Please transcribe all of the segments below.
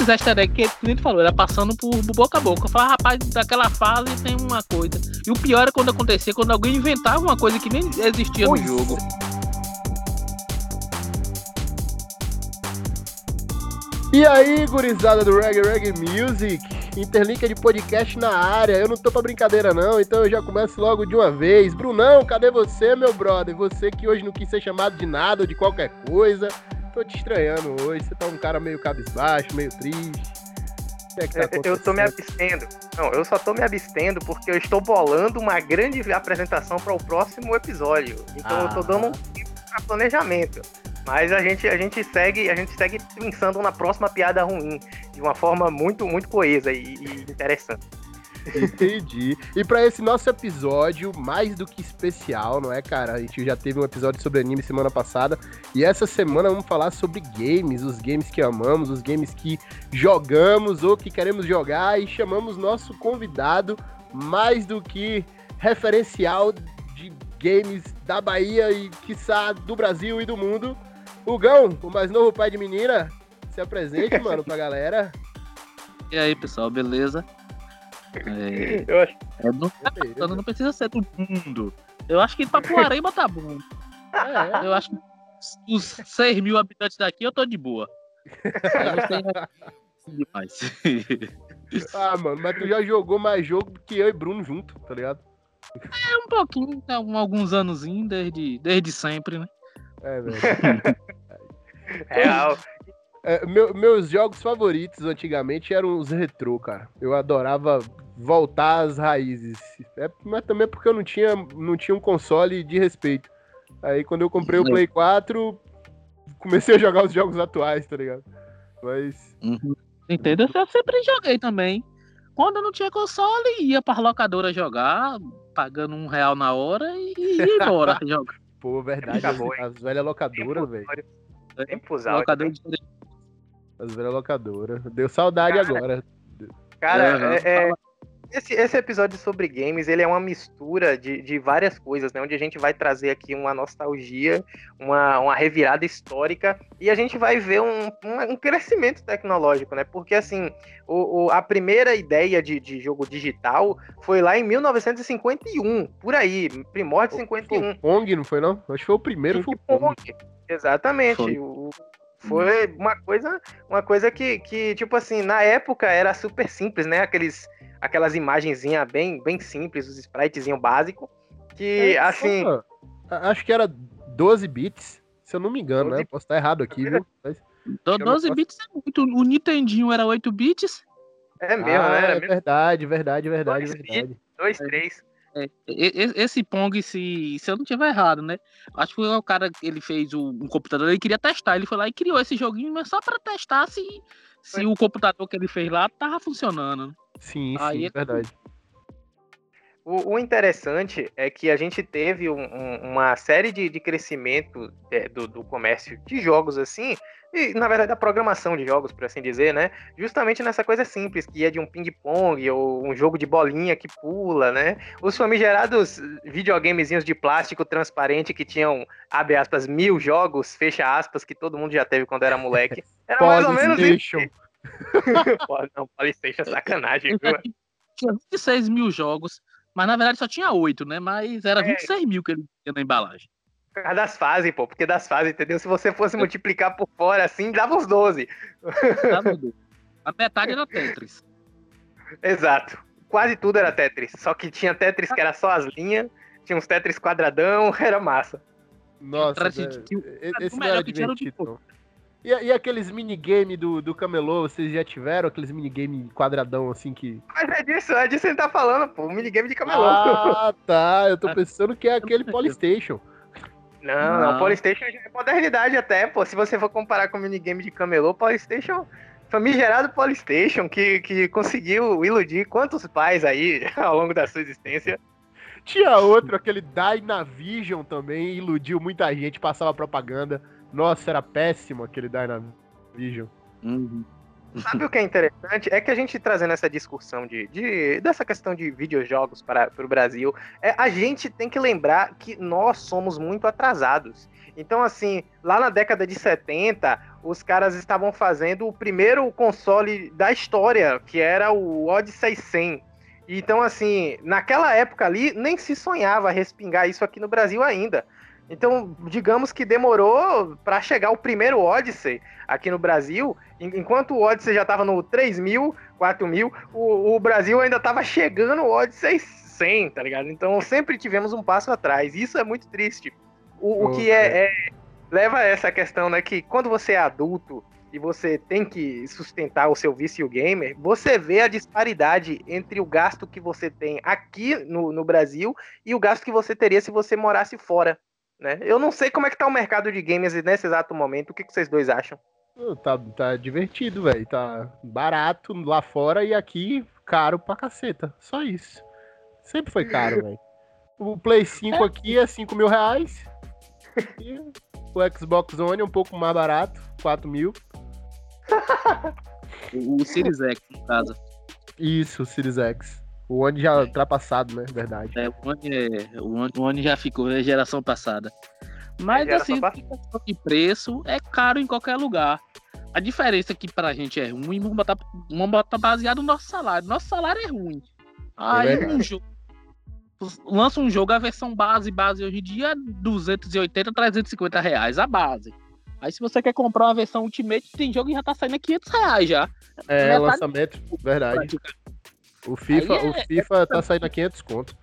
esses easter eggs que o Nito falou, era passando por, boca a boca. Eu falava, rapaz, daquela fala e tem uma coisa. E o pior é quando acontecia, quando alguém inventava uma coisa que nem existia pois. no jogo. E aí, gurizada do Reggae Reggae Music, Interlink de podcast na área. Eu não tô pra brincadeira, não, então eu já começo logo de uma vez. Brunão, cadê você, meu brother? Você que hoje não quis ser chamado de nada ou de qualquer coisa. Tô te estranhando hoje. Você tá um cara meio cabisbaixo, meio triste. É tá eu tô me abstendo. Não, eu só tô me abstendo porque eu estou bolando uma grande apresentação para o próximo episódio. Então ah. eu tô dando um tempo pra planejamento. Mas a gente, a gente segue, a gente segue pensando na próxima piada ruim, de uma forma muito, muito coesa e, e interessante. Entendi. E para esse nosso episódio, mais do que especial, não é, cara? A gente já teve um episódio sobre anime semana passada. E essa semana vamos falar sobre games, os games que amamos, os games que jogamos ou que queremos jogar. E chamamos nosso convidado, mais do que referencial de games da Bahia e, quiçá, do Brasil e do mundo. O Gão, o mais novo pai de menina, se apresente, mano, pra galera. E aí, pessoal, beleza? É, eu acho. É, não, não precisa ser do mundo. Eu acho que Papuareima tá bom. É. Eu acho que os 6 mil habitantes daqui eu tô de boa. demais. ah, mano, mas tu já jogou mais jogo do que eu e Bruno junto, tá ligado? É, um pouquinho, né, alguns anos desde, desde sempre, né? É, velho. Real. É, meu, meus jogos favoritos antigamente eram os retrô, cara. Eu adorava voltar às raízes. É, mas também porque eu não tinha, não tinha um console de respeito. Aí quando eu comprei o Play 4, comecei a jogar os jogos atuais, tá ligado? Mas. Uhum. Entendo, eu sempre joguei também. Quando eu não tinha console, ia pra locadora jogar, pagando um real na hora e ia embora jogar. Pô, verdade, Acabou, as, as velhas locadoras, velho. Tempos Locadora de as velhas locadoras. Deu saudade cara, agora. Cara, é, é, esse, esse episódio sobre games, ele é uma mistura de, de várias coisas, né? Onde a gente vai trazer aqui uma nostalgia, uma, uma revirada histórica, e a gente vai ver um, um, um crescimento tecnológico, né? Porque, assim, o, o, a primeira ideia de, de jogo digital foi lá em 1951, por aí, primórdio de 51. O Pong, não foi não? Acho que foi o primeiro, foi o Pong. Pong. Exatamente. Foi. O, foi uma coisa, uma coisa que, que, tipo assim, na época era super simples, né? Aqueles, aquelas imagenzinhas bem, bem simples, os spritezinhos básicos. Que, é, assim. acho que era 12 bits, se eu não me engano, 12... né? Posso estar errado aqui, viu? Mas, 12 posso... bits é muito. O Nintendinho era 8 bits. É mesmo, ah, né? Era é verdade, verdade, verdade, dois, verdade. 2, 3. É, esse Pong, se, se eu não tiver errado, né? Acho que o cara, ele fez um computador, ele queria testar, ele foi lá e criou esse joguinho, mas só para testar se, se o computador que ele fez lá tava funcionando. Sim, Aí sim, é verdade. O, o, interessante é que a gente teve um, um, uma série de, de crescimento é, do, do comércio de jogos assim, e na verdade a programação de jogos, por assim dizer, né? Justamente nessa coisa simples, que é de um ping-pong ou um jogo de bolinha que pula, né? Os famigerados videogamezinhos de plástico transparente que tinham, abre aspas, mil jogos, fecha aspas, que todo mundo já teve quando era moleque. Era mais ou menos isso. não, Polystation é sacanagem, viu? Tinha 26 mil jogos, mas na verdade só tinha 8, né? Mas era 26 é. mil que ele tinha na embalagem. Por causa das fases, pô, porque das fases, entendeu? Se você fosse multiplicar por fora assim, dava os 12. Dava 12. A metade era Tetris. Exato. Quase tudo era Tetris. Só que tinha Tetris que era só as linhas, tinha uns Tetris quadradão, era massa. Nossa, esse não era divertido. E, e, aqueles minigame do, do Camelô, vocês já tiveram aqueles minigame quadradão assim que. Mas é disso, é disso que gente tá falando, pô. O minigame de Camelô. Ah, tá. Eu tô pensando que é aquele Polystation. Não, não, Polystation já é modernidade até, pô. Se você for comparar com o minigame de camelô, Polystation, famigerado Polystation, que, que conseguiu iludir quantos pais aí ao longo da sua existência. Tinha outro, aquele Dynavision também, iludiu muita gente, passava propaganda. Nossa, era péssimo aquele Dynavision. Uhum. Sabe o que é interessante? É que a gente trazendo essa discussão de, de dessa questão de videojogos para, para o Brasil, é, a gente tem que lembrar que nós somos muito atrasados. Então, assim, lá na década de 70, os caras estavam fazendo o primeiro console da história, que era o Odyssey 100. Então, assim, naquela época ali, nem se sonhava respingar isso aqui no Brasil ainda. Então, digamos que demorou para chegar o primeiro Odyssey aqui no Brasil, enquanto o Odyssey já estava no 3 mil, 4 mil, o, o Brasil ainda estava chegando o Odyssey 100, tá ligado? Então, sempre tivemos um passo atrás. Isso é muito triste. O, o que é, é, leva a essa questão, né, que quando você é adulto e você tem que sustentar o seu vício gamer, você vê a disparidade entre o gasto que você tem aqui no, no Brasil e o gasto que você teria se você morasse fora. Né? Eu não sei como é que tá o mercado de games nesse exato momento. O que, que vocês dois acham? Tá, tá divertido, velho. Tá barato lá fora e aqui caro pra caceta. Só isso. Sempre foi caro, velho. O Play 5 aqui é 5 mil reais. E o Xbox One é um pouco mais barato, 4 mil. o Series X, no caso. Isso, o Series X. O One já é. ultrapassado, né? Verdade. É, o One, é, o One, o One já ficou, é geração passada. Mas é assim, de preço é caro em qualquer lugar. A diferença que pra gente é ruim, vamos botar, vamos botar baseado no nosso salário. Nosso salário é ruim. Aí é um jogo. Lança um jogo, a versão base, base hoje em dia, 280, 350 reais a base. Aí se você quer comprar uma versão Ultimate, tem jogo que já tá saindo a 500 reais já. É, lançamento, verdade. O FIFA, é, o FIFA é... tá saindo a 500 conto.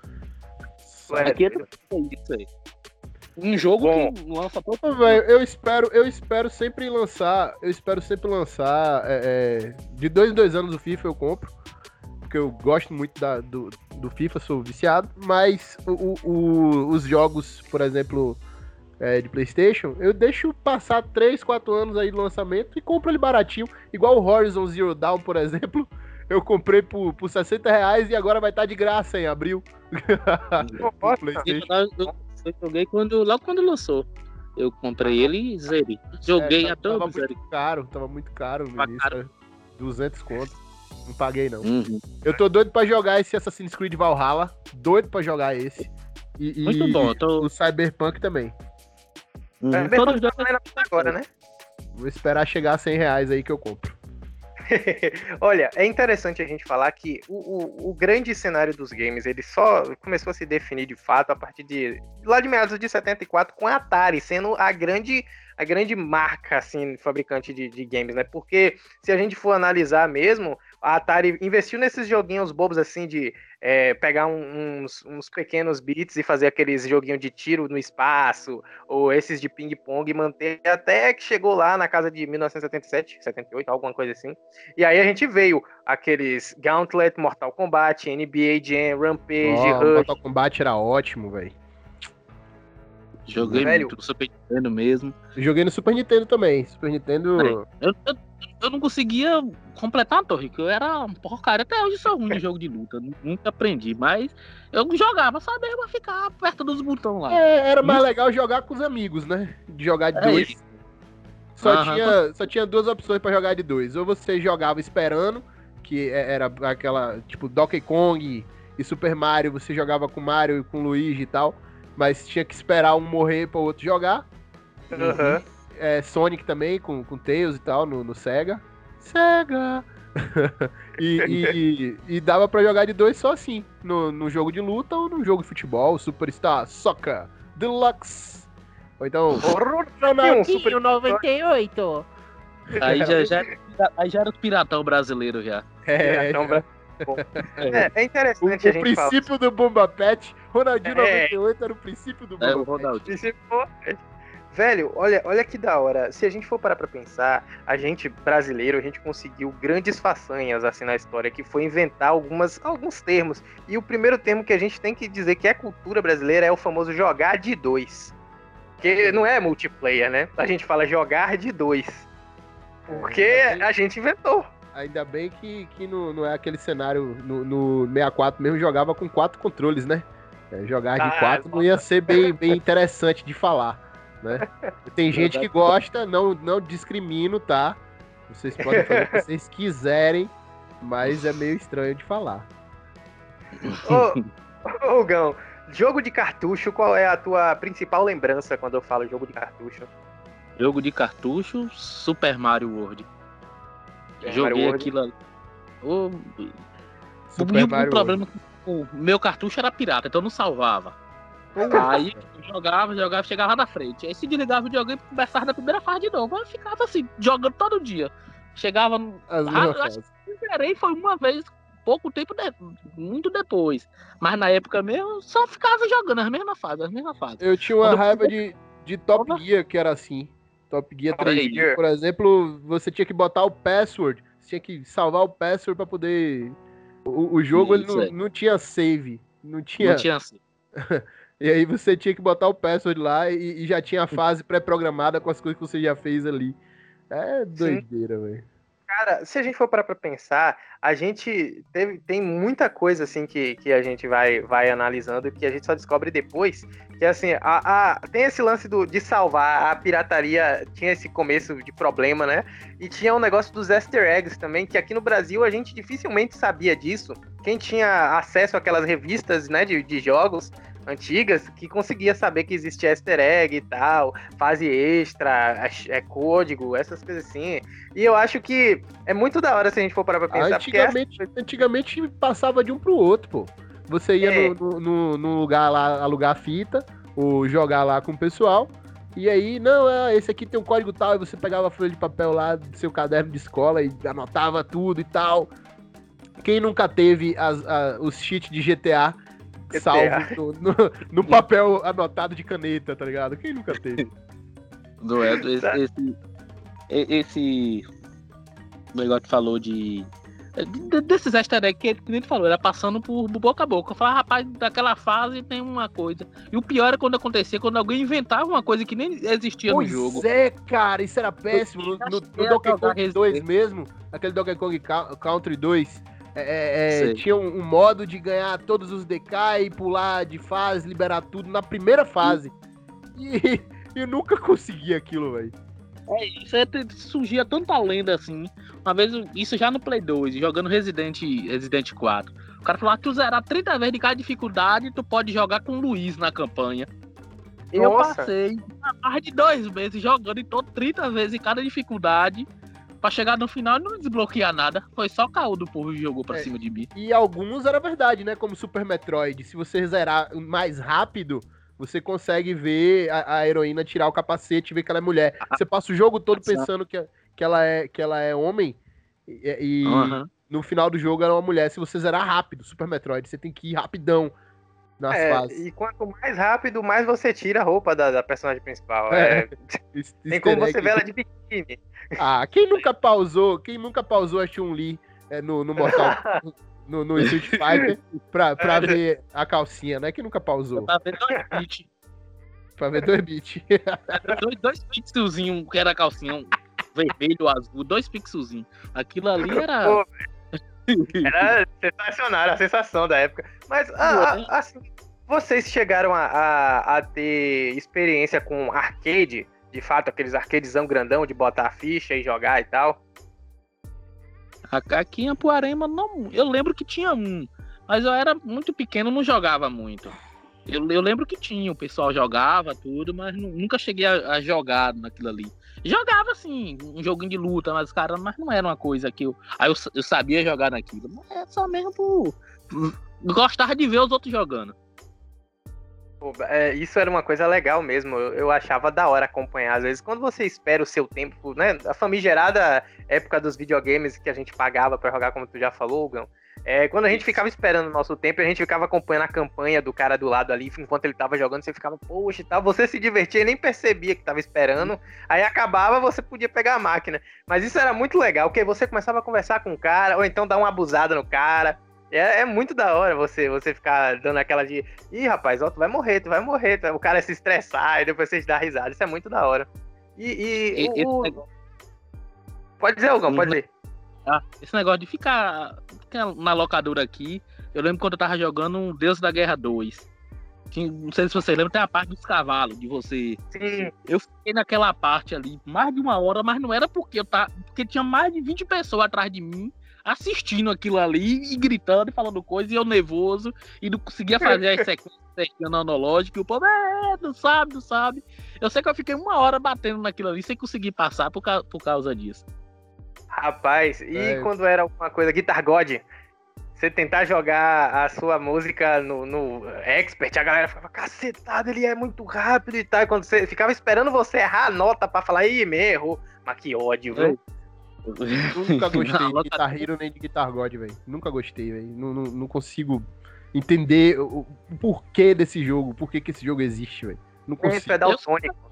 É, 500 isso aí. Um jogo Bom, que lança todo eu espero, eu espero sempre lançar, eu espero sempre lançar é, é, de dois em dois anos o FIFA eu compro, porque eu gosto muito da, do, do FIFA, sou viciado, mas o, o, os jogos, por exemplo, é, de Playstation, eu deixo passar 3, 4 anos aí do lançamento e compro ele baratinho, igual o Horizon Zero Dawn, por exemplo, eu comprei por, por 60 reais e agora vai estar tá de graça em abril. eu, eu joguei quando, logo quando lançou. Eu comprei ele e zerei. Joguei é, até tava muito caro, tava muito caro no início. Caro. 200 conto. Não paguei, não. Uhum. Eu tô doido pra jogar esse Assassin's Creed Valhalla. Doido pra jogar esse. E, muito e, bom. Tô... O Cyberpunk também. Uhum. Todos dois agora, né? Vou esperar chegar a 100 reais aí que eu compro. Olha, é interessante a gente falar que o, o, o, grande cenário dos games ele só começou a se definir de fato a partir de lá de meados de 74 com a Atari sendo a grande a grande marca assim fabricante de, de games, né? Porque se a gente for analisar mesmo, a Atari investiu nesses joguinhos bobos assim de é, pegar uns, uns, pequenos bits e fazer aqueles joguinhos de tiro no espaço, ou esses de ping-pong e manter até que chegou lá na casa de 1977, 78, alguma coisa assim. E aí a gente veio aqueles Gauntlet, Mortal Kombat, NBA Jam, Rampage, oh, Rush. Mortal Kombat era ótimo, velho. Joguei Velho. muito no Super Nintendo mesmo. Joguei no Super Nintendo também. Super Nintendo. Eu, eu, eu não conseguia completar a torre, que eu era porcaria. Até hoje sou ruim de jogo de luta. Nunca aprendi, mas eu jogava só mesmo a ficar perto dos botões lá. É, era mais legal jogar com os amigos, né? De jogar de é dois. Isso. Só, tinha, só tinha duas opções para jogar de dois. Ou você jogava esperando, que era aquela, tipo, Donkey Kong e Super Mario, você jogava com Mario e com Luigi e tal mas tinha que esperar um morrer para o outro jogar. Uhum. É, Sonic também, com, com Tails e tal, no, no Sega. Sega! e, e, e, dava para jogar de dois só assim, no, no jogo de luta ou no jogo de futebol, Superstar Soccer Deluxe. Ou então, Ronaldinho 98. Aí já, já, aí já era o piratão brasileiro já. É, piratão brasileiro. É, é, interessante o, a gente O princípio fala. do Bomba Pet, Ronaldinho é. 98 era o princípio do Bomba é, o Ronaldinho. Velho, olha, olha que da hora. Se a gente for parar pra pensar, a gente, brasileiro, a gente conseguiu grandes façanhas assim na história, que foi inventar algumas, alguns termos. E o primeiro termo que a gente tem que dizer que é cultura brasileira é o famoso jogar de dois. Que não é multiplayer, né? A gente fala jogar de dois. Porque é, a gente inventou. Ainda bem que, que não, não é aquele cenário no, no 64 mesmo, jogava com quatro controles, né? É, jogar de ah, quatro não ia ser bem, bem interessante de falar, né? Tem gente que gosta, não, não discrimino, tá? Vocês podem fazer o que vocês quiserem, mas é meio estranho de falar. Ô, ô Gão, jogo de cartucho, qual é a tua principal lembrança quando eu falo jogo de cartucho? Jogo de cartucho, Super Mario World. Super Joguei Mario aquilo ali. O... Super o Mario problema o meu cartucho era pirata, então eu não salvava. Aí jogava, jogava, chegava lá na frente. Aí se desligava o videogame e começava da primeira fase de novo. Eu ficava assim, jogando todo dia. Chegava. Ah, acho que zerei foi uma vez, pouco tempo, de, muito depois. Mas na época mesmo, só ficava jogando as mesmas fases, as mesmas fases. Eu tinha uma Quando raiva eu... de, de Top Gear que era assim. Top Gear 3 por exemplo, você tinha que botar o password, você tinha que salvar o password para poder. O, o jogo Isso, ele não, é. não tinha save. Não tinha. Não tinha save. e aí você tinha que botar o password lá e, e já tinha a fase pré-programada com as coisas que você já fez ali. É doideira, velho. Cara, se a gente for parar pra pensar, a gente teve, tem muita coisa assim que, que a gente vai, vai analisando que a gente só descobre depois. Que assim, a, a, tem esse lance do, de salvar, a pirataria tinha esse começo de problema, né? E tinha um negócio dos easter eggs também, que aqui no Brasil a gente dificilmente sabia disso. Quem tinha acesso àquelas revistas né, de, de jogos antigas que conseguia saber que existia easter egg e tal, fase extra, é, código, essas coisas assim. E eu acho que é muito da hora se a gente for parar pra pensar. Antigamente, porque... antigamente passava de um pro outro, pô. Você ia é. no, no, no, lugar lá alugar fita, ou jogar lá com o pessoal. E aí, não, é, esse aqui tem um código tal, e você pegava a folha de papel lá do seu caderno de escola e anotava tudo e tal. Quem nunca teve as, a, os cheats de GTA salvo no, no, no, papel anotado de caneta, tá ligado? Quem nunca teve? Não é, esse, esse, esse negócio que falou de desses easter eggs que, que ele falou, era passando por, boca a boca. Eu falava, rapaz, daquela fase tem uma coisa. E o pior é quando acontecia, quando alguém inventava uma coisa que nem existia pois no jogo. é, cara, isso era péssimo. No, no, no Donkey Kong 2 mesmo, aquele Donkey Kong Country 2, é, é, é tinha um, um, modo de ganhar todos os DK e pular de fase, liberar tudo na primeira fase. E, e nunca consegui aquilo, velho. É, isso é, surgia tanta lenda assim. Uma vez, isso já no Play 2, jogando Resident, Resident 4. O cara falou: ah, tu zerar 30 vezes de cada dificuldade, tu pode jogar com o Luiz na campanha. Nossa. Eu passei mais de dois meses jogando então 30 vezes em cada dificuldade. Pra chegar no final e não desbloquear nada. Foi só caô do povo que jogou pra é, cima de mim. E alguns era verdade, né? Como Super Metroid. Se você zerar mais rápido, você consegue ver a, a heroína tirar o capacete e ver que ela é mulher. Ah. Você passa o jogo todo pensando que, que, ela, é, que ela é homem. E, e uhum. no final do jogo ela é uma mulher. Se você zerar rápido, Super Metroid, você tem que ir rapidão nas é, fases. E quanto mais rápido, mais você tira a roupa da, da personagem principal. É. é... Tem como você ver ela de biquíni. Ah, quem nunca pausou, quem nunca pausou a Chun-Li é, no, no Mortal no, no Street Fighter pra, pra é. ver a calcinha, né? Quem nunca pausou? Pra ver dois bits. pra ver dois bits. dois, dois pixelzinhos, que era a calcinha, um vermelho, azul, dois pixelzinhos. Aquilo ali era... Pô, era sensacional, a sensação da época. Mas, ah, assim, vocês chegaram a, a, a, ter experiência com arcade? De fato, aqueles arcadezão grandão de botar a ficha e jogar e tal? Aqui em Apuarema, não, eu lembro que tinha um, mas eu era muito pequeno, não jogava muito. Eu, eu lembro que tinha, o pessoal jogava tudo, mas nunca cheguei a, a jogar naquilo ali. Jogava assim, um joguinho de luta, mas cara, mas não era uma coisa que eu. Aí eu, eu sabia jogar naquilo. Mas é só mesmo por. Gostava de ver os outros jogando. É, isso era uma coisa legal mesmo. Eu, eu, achava da hora acompanhar. Às vezes, quando você espera o seu tempo, né? A famigerada época dos videogames que a gente pagava para jogar, como tu já falou, Gão. É, quando a gente ficava esperando o nosso tempo, a gente ficava acompanhando a campanha do cara do lado ali, enquanto ele tava jogando, você ficava, poxa, tal, você se divertia e nem percebia que tava esperando. Aí acabava, você podia pegar a máquina. Mas isso era muito legal, porque você começava a conversar com o cara, ou então dar uma abusada no cara. É, é, muito da hora você você ficar dando aquela de. Ih, rapaz, ó, tu vai morrer, tu vai morrer. O cara se estressar e depois você dá risada. Isso é muito da hora. E. e, e o... Pode dizer, Algão, pode dizer. Ah, esse negócio de ficar, na locadora aqui. Eu lembro quando eu tava jogando um Deus da Guerra 2. não sei se vocês lembram, tem a parte dos cavalos, de você. Sim. Eu fiquei naquela parte ali mais de uma hora, mas não era porque eu tava. Porque tinha mais de 20 pessoas atrás de mim assistindo aquilo ali e gritando e falando coisa, e eu nervoso, e não conseguia fazer as sequências analógicas, e o povo, é, não sabe, não sabe. Eu sei que eu fiquei uma hora batendo naquilo ali sem conseguir passar por, ca por causa disso. Rapaz, e é. quando era alguma coisa, Guitar God, você tentar jogar a sua música no, no Expert, a galera ficava, cacetado, ele é muito rápido e tal. E quando você ficava esperando você errar a nota pra falar, ih, me errou. Mas que ódio, velho. Nunca gostei de Guitar Hero nem de Guitar God, velho. Nunca gostei, velho. Não, não, não, consigo entender o, o, porquê desse jogo, por que esse jogo existe, velho. Não consigo. É daltônico.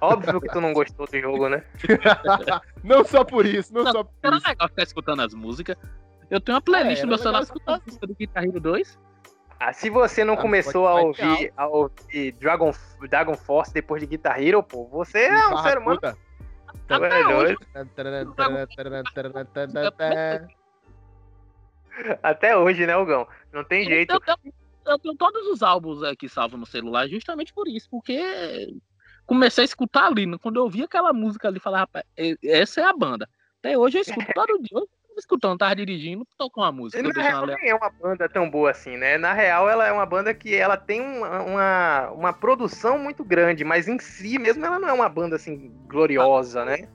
Óbvio que tu não gostou do jogo, né? não só por isso, não, não só por era isso. Legal ficar escutando as músicas. Eu tenho uma playlist é, no meu celular escutando a música do Guitar Hero 2. Ah, se você não ah, começou a ouvir, a ouvir Dragon, Dragon Force depois de Guitar Hero, pô, você é um ser humano. Puta. Até hoje, né, Hugão? Não tem jeito. Eu tenho, eu tenho todos os álbuns aqui salvos no celular justamente por isso, porque comecei a escutar ali. Quando eu ouvi aquela música ali, falei, rapaz, essa é a banda. Até hoje eu escuto todo dia. Eu escutando, tava dirigindo, tocou uma música. Na real, nem é uma banda tão boa assim, né? Na real, ela é uma banda que ela tem uma, uma, uma, produção muito grande, mas em si mesmo ela não é uma banda assim gloriosa, né?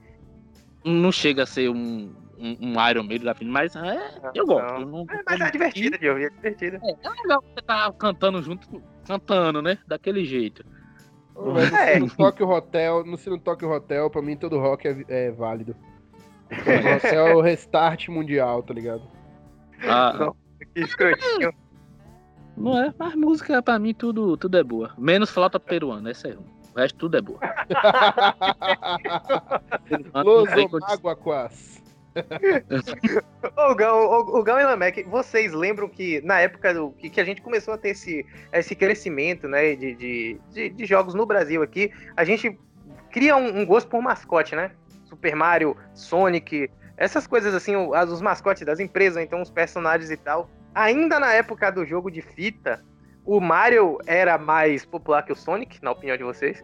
Não chega a ser um, um, um Iron Maiden da fim, mas é, eu gosto. Eu não, é, mas é divertida de ouvir, é divertida. É, é legal você tá cantando junto, cantando, né? Daquele jeito. É. No Tokyo Hotel, no Sino Tokyo Hotel, pra mim todo rock é, é válido. É o restart mundial, tá ligado? Ah, que escrotinho. Não é, mas música pra mim tudo, tudo é boa. Menos flauta peruana, essa é ruim. O resto tudo é boa. Loso água. O Gão, o, Gão e Lamek, vocês lembram que na época do, que, que a gente começou a ter esse, esse crescimento né, de, de, de, de jogos no Brasil aqui, a gente cria um, um gosto por mascote, né? Super Mario, Sonic, essas coisas assim, os mascotes das empresas, então os personagens e tal. Ainda na época do jogo de fita, o Mario era mais popular que o Sonic, na opinião de vocês?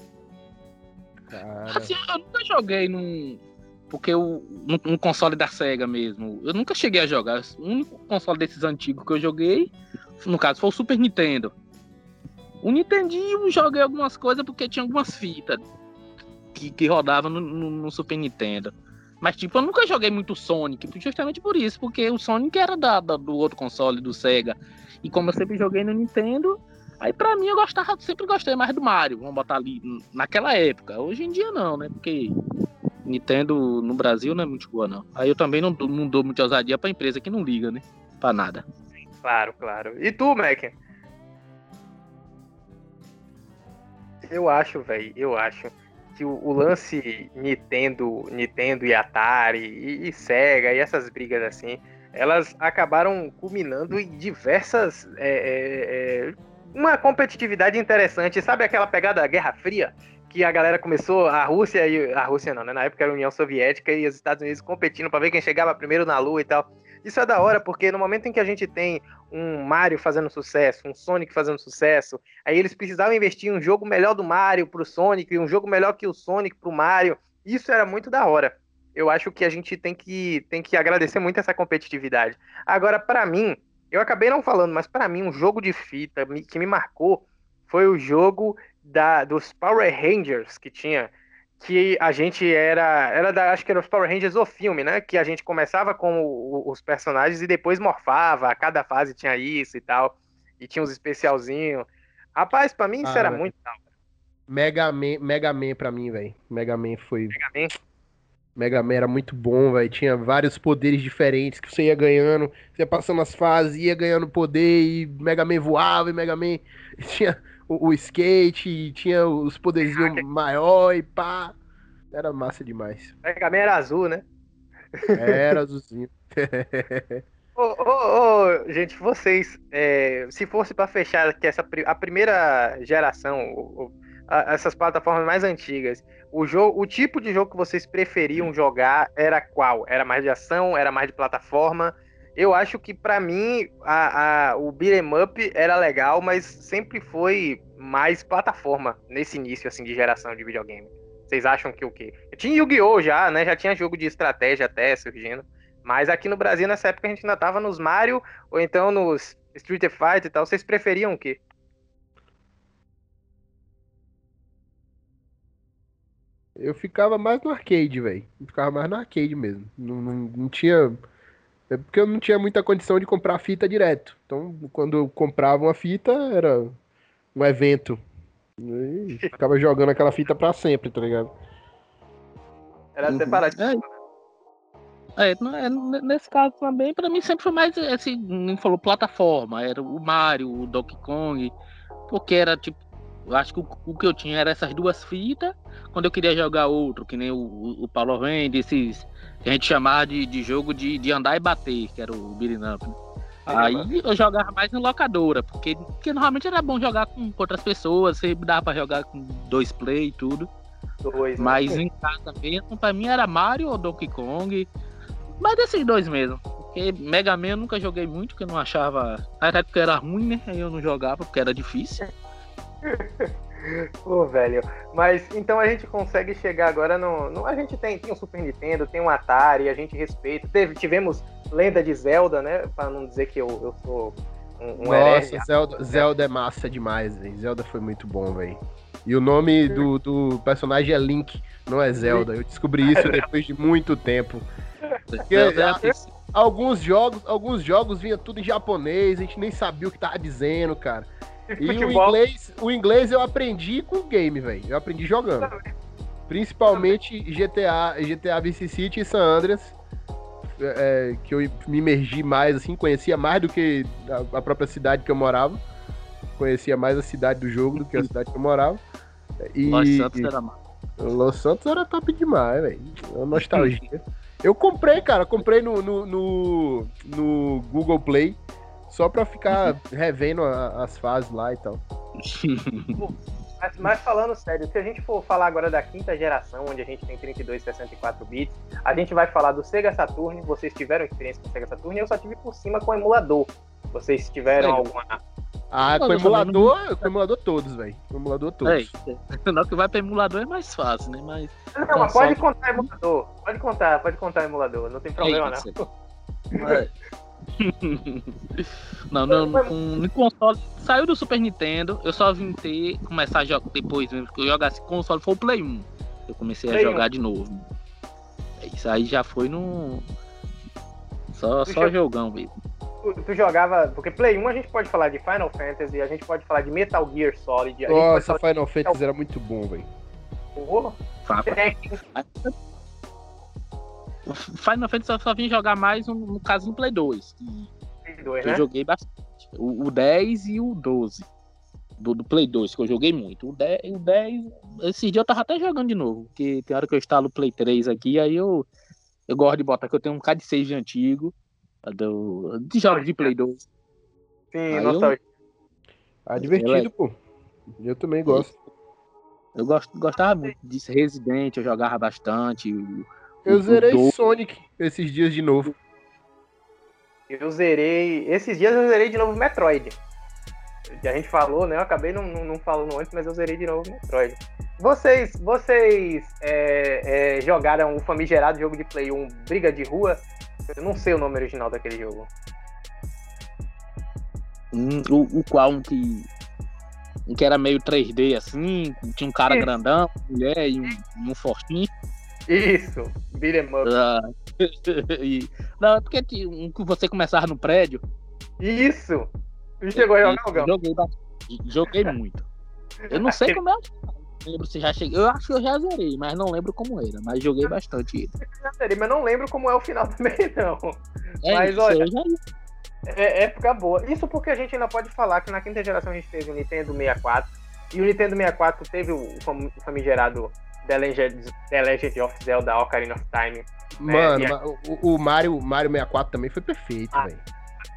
Cara... Assim, eu nunca joguei num. Porque o, um, um, console da SEGA mesmo. Eu nunca cheguei a jogar. O único console desses antigos que eu joguei, no caso, foi o Super Nintendo. O Nintendinho joguei algumas coisas porque tinha algumas fitas que, que rodava no, no, no, Super Nintendo. Mas, tipo, eu nunca joguei muito Sonic, justamente por isso, porque o Sonic era da, da, do outro console, do Sega. E como eu sempre joguei no Nintendo, aí pra mim eu gostava, sempre gostei mais do Mario, vamos botar ali, naquela época. Hoje em dia não, né? Porque Nintendo no Brasil não é muito boa, não. Aí eu também não, não dou muita ousadia pra empresa que não liga, né? Pra nada. Claro, claro. E tu, Mac? Eu acho, velho, eu acho que o, o, lance Nintendo, Nintendo e Atari e, e, Sega e essas brigas assim, elas acabaram culminando em diversas. É, é, é, uma competitividade interessante. Sabe aquela pegada da Guerra Fria? Que a galera começou, a Rússia e. A Rússia não, né? Na época era a União Soviética e os Estados Unidos competindo para ver quem chegava primeiro na Lua e tal. Isso é da hora, porque no momento em que a gente tem um Mario fazendo sucesso, um Sonic fazendo sucesso, aí eles precisavam investir um jogo melhor do Mario pro Sonic, e um jogo melhor que o Sonic pro Mario. Isso era muito da hora. Eu acho que a gente tem que, tem que agradecer muito essa competitividade. Agora, para mim, eu acabei não falando, mas para mim, um jogo de fita que me marcou foi o jogo da, dos Power Rangers que tinha que a gente era, era da, acho que era os Power Rangers o filme, né? Que a gente começava com o, os personagens e depois morfava, cada fase tinha isso e tal, e tinha uns especialzinhos. Rapaz, pra mim isso ah, era muito Mega Man, Mega Man pra mim, velho. Mega Man foi. Mega Man? Mega Man era muito bom, velho. Tinha vários poderes diferentes que você ia ganhando. Você ia passando as fases, ia ganhando poder, e Mega Man voava, e Mega Man tinha o, o skate, tinha os poderzinhos maior e pá. Era massa demais. O Mega Man era azul, né? Era azulzinho. Ô, oh, oh, oh, gente, vocês, é, se fosse para fechar que essa a primeira geração, a, essas plataformas mais antigas, o jogo, o tipo de jogo que vocês preferiam jogar era qual? Era mais de ação? Era mais de plataforma? Eu acho que para mim a, a, o beat'em up era legal, mas sempre foi mais plataforma nesse início assim de geração de videogame. Vocês acham que o quê? Tinha Yu-Gi-Oh! já, né? Já tinha jogo de estratégia até surgindo. Mas aqui no Brasil, nessa época, a gente ainda tava nos Mario ou então nos Street Fighter e tal. Vocês preferiam o quê? Eu ficava mais no arcade, velho. Ficava mais no arcade mesmo. Não, não, não, tinha. É porque eu não tinha muita condição de comprar fita direto. Então, quando eu comprava uma fita, era um evento. E ficava jogando aquela fita pra sempre, tá ligado? Era uhum. separado. É. É, nesse caso também, pra mim sempre foi mais, assim, nem falou plataforma, era o Mario, o Donkey Kong, porque era tipo, eu acho que o, o, que eu tinha era essas duas fitas. Quando eu queria jogar outro, que nem o, o, o Paulo vende, esses que a gente chamava de, de jogo de, de andar e bater, que era o beating up. Né? Aí eu jogava mais em locadora, porque, porque normalmente era bom jogar com, com outras pessoas, sempre dava pra jogar com dois play e tudo. Dois, né? Mas em casa mesmo, pra mim era Mario ou Donkey Kong. Mas desses dois mesmo. Porque Mega Man eu nunca joguei muito, porque eu não achava. Na época era ruim, né? Aí eu não jogava porque era difícil. Pô, velho. Mas então a gente consegue chegar agora no. no a gente tem, tem um Super Nintendo, tem um Atari, a gente respeita. Teve, tivemos Lenda de Zelda, né? Pra não dizer que eu, eu sou um, um Nossa, Zelda, Zelda é massa demais, velho. Zelda foi muito bom, velho. E o nome do, do personagem é Link, não é Zelda. Eu descobri isso depois de muito tempo. Porque, a, alguns jogos, alguns jogos vinha tudo em japonês, a gente nem sabia o que tava dizendo, cara. E o inglês, o inglês eu aprendi com o game, velho. Eu aprendi jogando. Principalmente GTA, GTA Vice City e San Andreas. É, que eu me imergi mais, assim, conhecia mais do que a, a, própria cidade que eu morava. Conhecia mais a cidade do jogo do que a cidade que eu morava. E, Los Santos era Los Santos era top demais, velho. Nostalgia. eu comprei, cara, comprei no, no, no, no Google Play. Só pra ficar revendo a, as fases lá e tal. Mas, mas, falando sério, se a gente for falar agora da quinta geração, onde a gente tem 32 e 64 bits, a gente vai falar do Sega Saturn. Vocês tiveram experiência com o Sega Saturn? Eu só tive por cima com o emulador. Vocês tiveram é. alguma. Ah, com emulador, com emulador todos, velho. Com emulador todos. É, não que vai pra emulador é mais fácil, né? Mas. Não, mas pode contar emulador. Pode contar, pode contar emulador. Não tem problema, não. É. não, não, no console. Saiu do Super Nintendo, eu só vim ter, começar a jogar depois mesmo, que eu jogasse console foi o Play 1. Eu comecei Play a jogar 1. de novo. Isso aí já foi no. Só, só jogão mesmo. Tu, tu, jogava. Porque Play 1 a gente pode falar de Final Fantasy, a gente pode falar de Metal Gear Solid. Nossa, Final Fantasy era muito bom, velho. Oh, Final Fantasy eu só vim jogar mais no, no caso no Play 2. Play 2 eu né? joguei bastante. O, o 10 e o 12. Do, do, Play 2, que eu joguei muito. O 10, o 10, esse dia eu tava até jogando de novo. Porque tem hora que eu instalo o Play 3 aqui, aí eu, eu gosto de botar que eu tenho um card de save antigo. Do, de jogos de Play 2. Sim, nostalgia. Eu... Ah, divertido, pô. Eu também gosto. Eu gosto, gostava muito de Resident, eu jogava bastante. Eu zerei do... Sonic esses dias de novo. Eu zerei. Esses dias eu zerei de novo Metroid. A gente falou, né? Eu acabei não, não, não falando antes, mas eu zerei de novo Metroid. Vocês, vocês é, é, jogaram o famigerado jogo de Play 1 Briga de Rua? Eu não sei o nome original daquele jogo. Hum, o, o qual um que. Um que era meio 3D assim, tinha um cara grandão, mulher e um, um fortinho. Isso, beat'em up. Ah, não, é porque um que você começava no prédio. Isso! E chegou a jogar, Gão? Joguei, joguei muito. Eu não sei como é. Não lembro se já cheguei. Eu acho que eu já zerei, mas não lembro como era. Mas joguei bastante ele. Já zerei, mas não lembro como é o final também, não. É mas isso, olha. Já... É época boa. Isso porque a gente ainda pode falar que na quinta geração a gente teve o Nintendo 64. E o Nintendo 64 teve o famigerado The Legend, The Legend of Zelda Ocarina of Time. Né? Mano, né? o, o, Mario, Mario 64 também foi perfeito, ah, velho.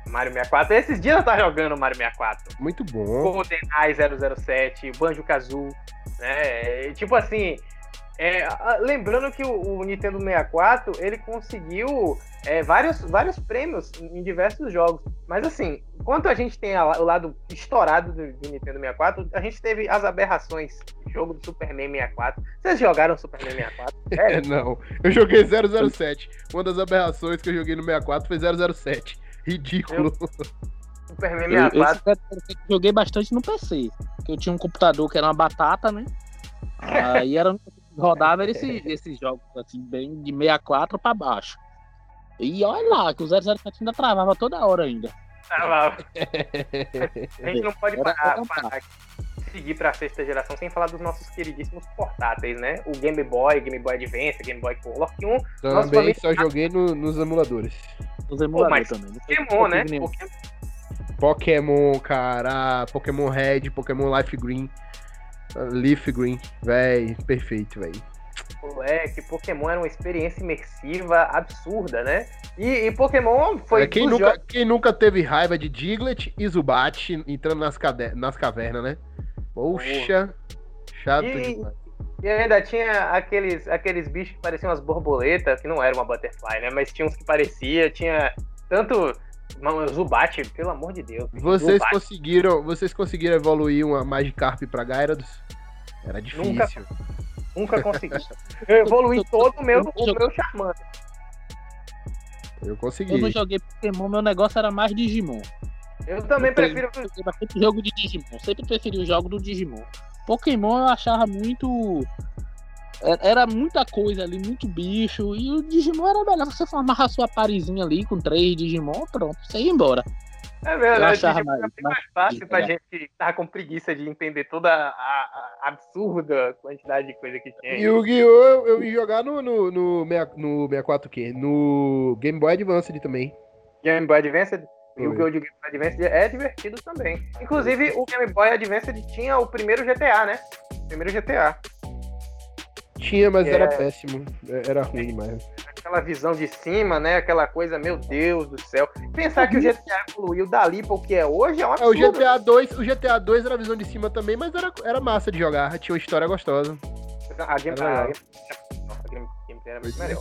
Mario 64. Esses dias eu tava jogando Mario 64. Muito bom. GoldenEye 007, Banjo Kazoo, né? Tipo assim, É, lembrando que o, o, Nintendo 64 ele conseguiu é, vários, vários prêmios em diversos jogos. Mas assim, enquanto a gente tem a, o lado estourado do, do, Nintendo 64, a gente teve as aberrações. Jogo do Superman 64. Vocês jogaram Superman 64? É, não. Eu joguei 007. Uma das aberrações que eu joguei no 64 foi 007. Ridículo. Eu... Superman 64. Eu, eu, eu, joguei bastante no PC. Que eu tinha um computador que era uma batata, né? Aí era rodava esse, esses jogos assim, bem de 64 para baixo. E olha lá, que o 007 ainda travava toda hora ainda. Travava. a gente não pode parar, parar seguir para a sexta geração sem falar dos nossos queridíssimos portáteis, né? O Game Boy, Game Boy Advance, Game Boy Color, que um... Também só joguei no, nos emuladores. Nos emuladores Pô, também. Pokémon, né? Pokémon. Pokémon, cara, Pokémon Red, Pokémon Life Green. Leaf Green, véi, perfeito, véi. Moleque, Pokémon era uma experiência imersiva absurda, né? E, e Pokémon foi. É, quem, nunca, quem nunca teve raiva de Diglett e Zubat entrando nas, nas cavernas, né? Poxa, chato e, demais. E ainda tinha aqueles, aqueles bichos que pareciam umas borboletas, que não era uma butterfly, né? Mas tinha uns que parecia, tinha tanto Mano, Zubat, pelo amor de Deus. Vocês Zubat. conseguiram, vocês conseguiram evoluir uma Magikarp pra Gyarados? Era difícil. Nunca, nunca consegui. Eu evoluí todo o meu, o meu Charmander. Eu consegui. Eu não joguei Pokémon, meu negócio era mais Digimon. Eu também eu prefiro. Eu bastante jogo de Digimon. Sempre preferi o jogo do Digimon. Pokémon eu achava muito era muita coisa ali, muito bicho. E o Digimon era melhor você formar a sua parizinha ali com três Digimon, pronto, você ia embora. É verdade, eu achava mais, mais, mais fácil pra é. gente que tava com preguiça de entender toda a, a absurda quantidade de coisa que tinha. E o Guiô eu, eu ia jogar no, no, no, no 64Q, no Game Boy Advance também. Game Boy Advance? E o Game Boy Advance é divertido também. Inclusive, o Game Boy Advance tinha o primeiro GTA, né? O primeiro GTA. Tinha, mas era é... péssimo. É, era ruim demais. Aquela visão de cima, né? Aquela coisa, meu Deus do céu. Pensar que o GTA evoluiu dali para o que é hoje é um absurdo. É, o GTA 2, o GTA 2 era visão de cima também, mas era, era massa de jogar. Tinha uma história gostosa. A Game, era era muito melhor.